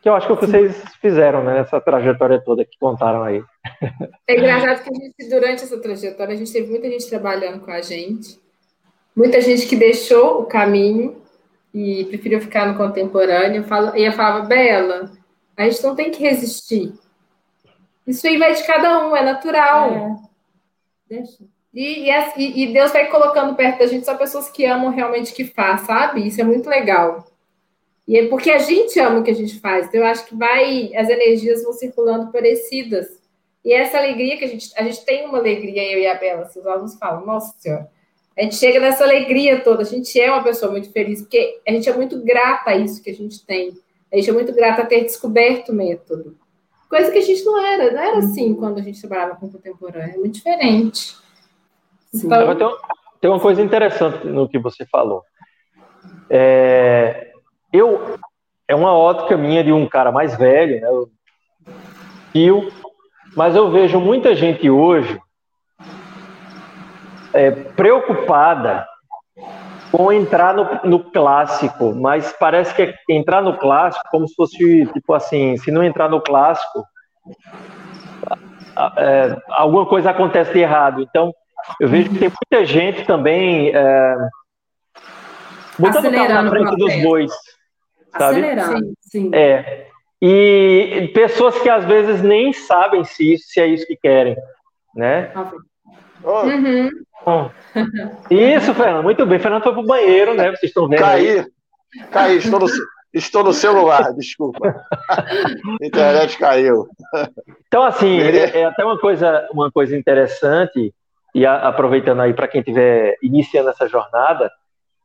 D: Que eu acho que é o que vocês fizeram, né? Nessa trajetória toda que contaram aí.
B: É engraçado que a gente, durante essa trajetória, a gente teve muita gente trabalhando com a gente, muita gente que deixou o caminho e preferiu ficar no contemporâneo. E eu falava, Bela, a gente não tem que resistir. Isso aí vai de cada um, é natural. É. Deixa. E, e, e, Deus vai colocando perto da gente só pessoas que amam realmente o que faz, sabe? Isso é muito legal. E é porque a gente ama o que a gente faz. Então, eu acho que vai, as energias vão circulando parecidas. E essa alegria que a gente, a gente tem uma alegria, eu e a Bela, se os alunos falam, nossa senhora, a gente chega nessa alegria toda, a gente é uma pessoa muito feliz, porque a gente é muito grata a isso que a gente tem. A gente é muito grata a ter descoberto o método. Coisa que a gente não era, não era assim quando a gente trabalhava com contemporâneo, é muito diferente.
D: Então... Tem, tem, uma coisa interessante no que você falou. É, eu, é uma ótica minha de um cara mais velho, né, tio, mas eu vejo muita gente hoje é, preocupada com entrar no, no, clássico, mas parece que é entrar no clássico como se fosse, tipo assim, se não entrar no clássico, é, alguma coisa acontece de errado. Então, eu vejo que tem muita gente também é, botando o carro na frente dos bois. Sabe?
C: Acelerando, sim.
D: É. E pessoas que às vezes nem sabem se, isso, se é isso que querem, né?
B: Oh. Uhum.
D: Isso, Fernando, muito bem. Fernando foi pro banheiro, né? Vocês estão vendo.
A: Caí, aí. caí, estou no, estou no celular, desculpa. A internet caiu.
D: Então, assim, é, é, até uma coisa, uma coisa interessante, e a, aproveitando aí para quem estiver iniciando essa jornada,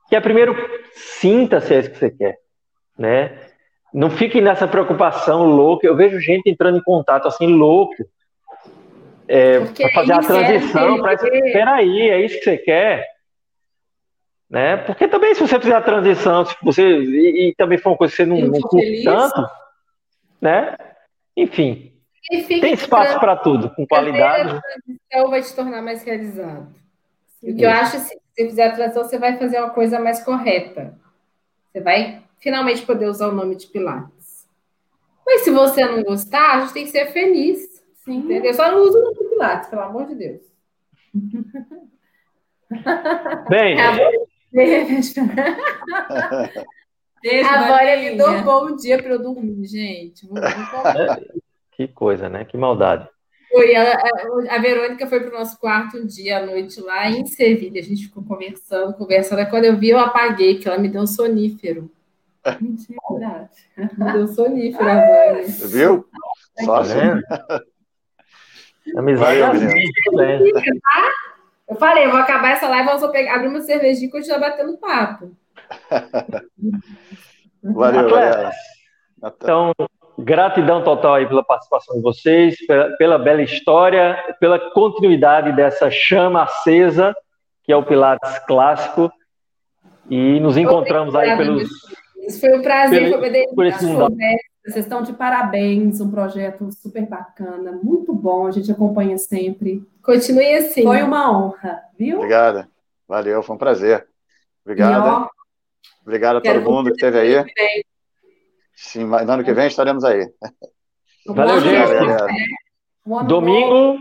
D: que é primeiro sinta se é isso que você quer, né? Não fique nessa preocupação louca. Eu vejo gente entrando em contato assim louco é, para fazer a transição, para peraí, é isso que você quer? Né? Porque também se você fizer a transição, se você e, e também for uma coisa que você não, não curte tanto, né? Enfim, tem espaço para tudo, com qualidade. A
B: vai te tornar mais realizado. O que eu acho, assim, se você fizer a transição, você vai fazer uma coisa mais correta. Você vai finalmente poder usar o nome de Pilates. Mas se você não gostar, a gente tem que ser feliz. Sim. Entendeu? Só não usa no Pilates, pelo amor de Deus.
D: Bem.
B: Beijo. Beijo, a Vânia me deu um bom dia para eu dormir, gente.
D: que coisa, né? Que maldade.
B: Foi, a, a, Verônica foi para o nosso quarto um dia à noite lá em Sevilha. A gente ficou conversando, conversando. Aí quando eu vi, eu apaguei, que ela me deu um sonífero. Eu sou sonífera agora.
A: Viu? Só assim.
D: Amizade
A: Valeu,
D: é assim,
B: tá? Eu falei, eu vou acabar essa live, eu vou pegar, abrir uma cervejinha e continuar batendo papo.
A: Valeu, galera.
D: Então, gratidão total aí pela participação de vocês, pela, pela, bela história, pela continuidade dessa chama acesa, que é o Pilates clássico. E nos encontramos aí pelos.
B: Isso foi um prazer, pelo, foi
C: por esse mundo. Vocês estão de parabéns, um projeto super bacana, muito bom, a gente acompanha sempre.
B: Continue assim.
C: Foi uma honra, viu?
A: Obrigada. Valeu, foi um prazer. Obrigada. Obrigado a todo mundo que esteve aí. Sim, no ano que vem estaremos aí.
D: Valeu, gente. Domingo.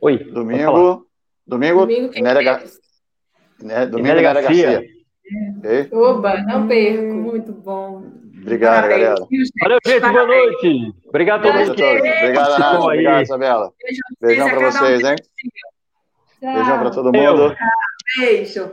D: Oi.
A: Domingo. Domingo. Domingo, Nélia, Ga... né? Domingo Nélia Garcia. Garcia.
B: Okay. Oba, não perco.
C: Muito bom.
A: Obrigado, Parabéns. galera.
D: Valeu, gente. Boa noite. Obrigado a todos.
A: Obrigado, Nath. Obrigado, Isabela. Beijão para vocês, hein? Beijão para todo mundo.
C: Beijo.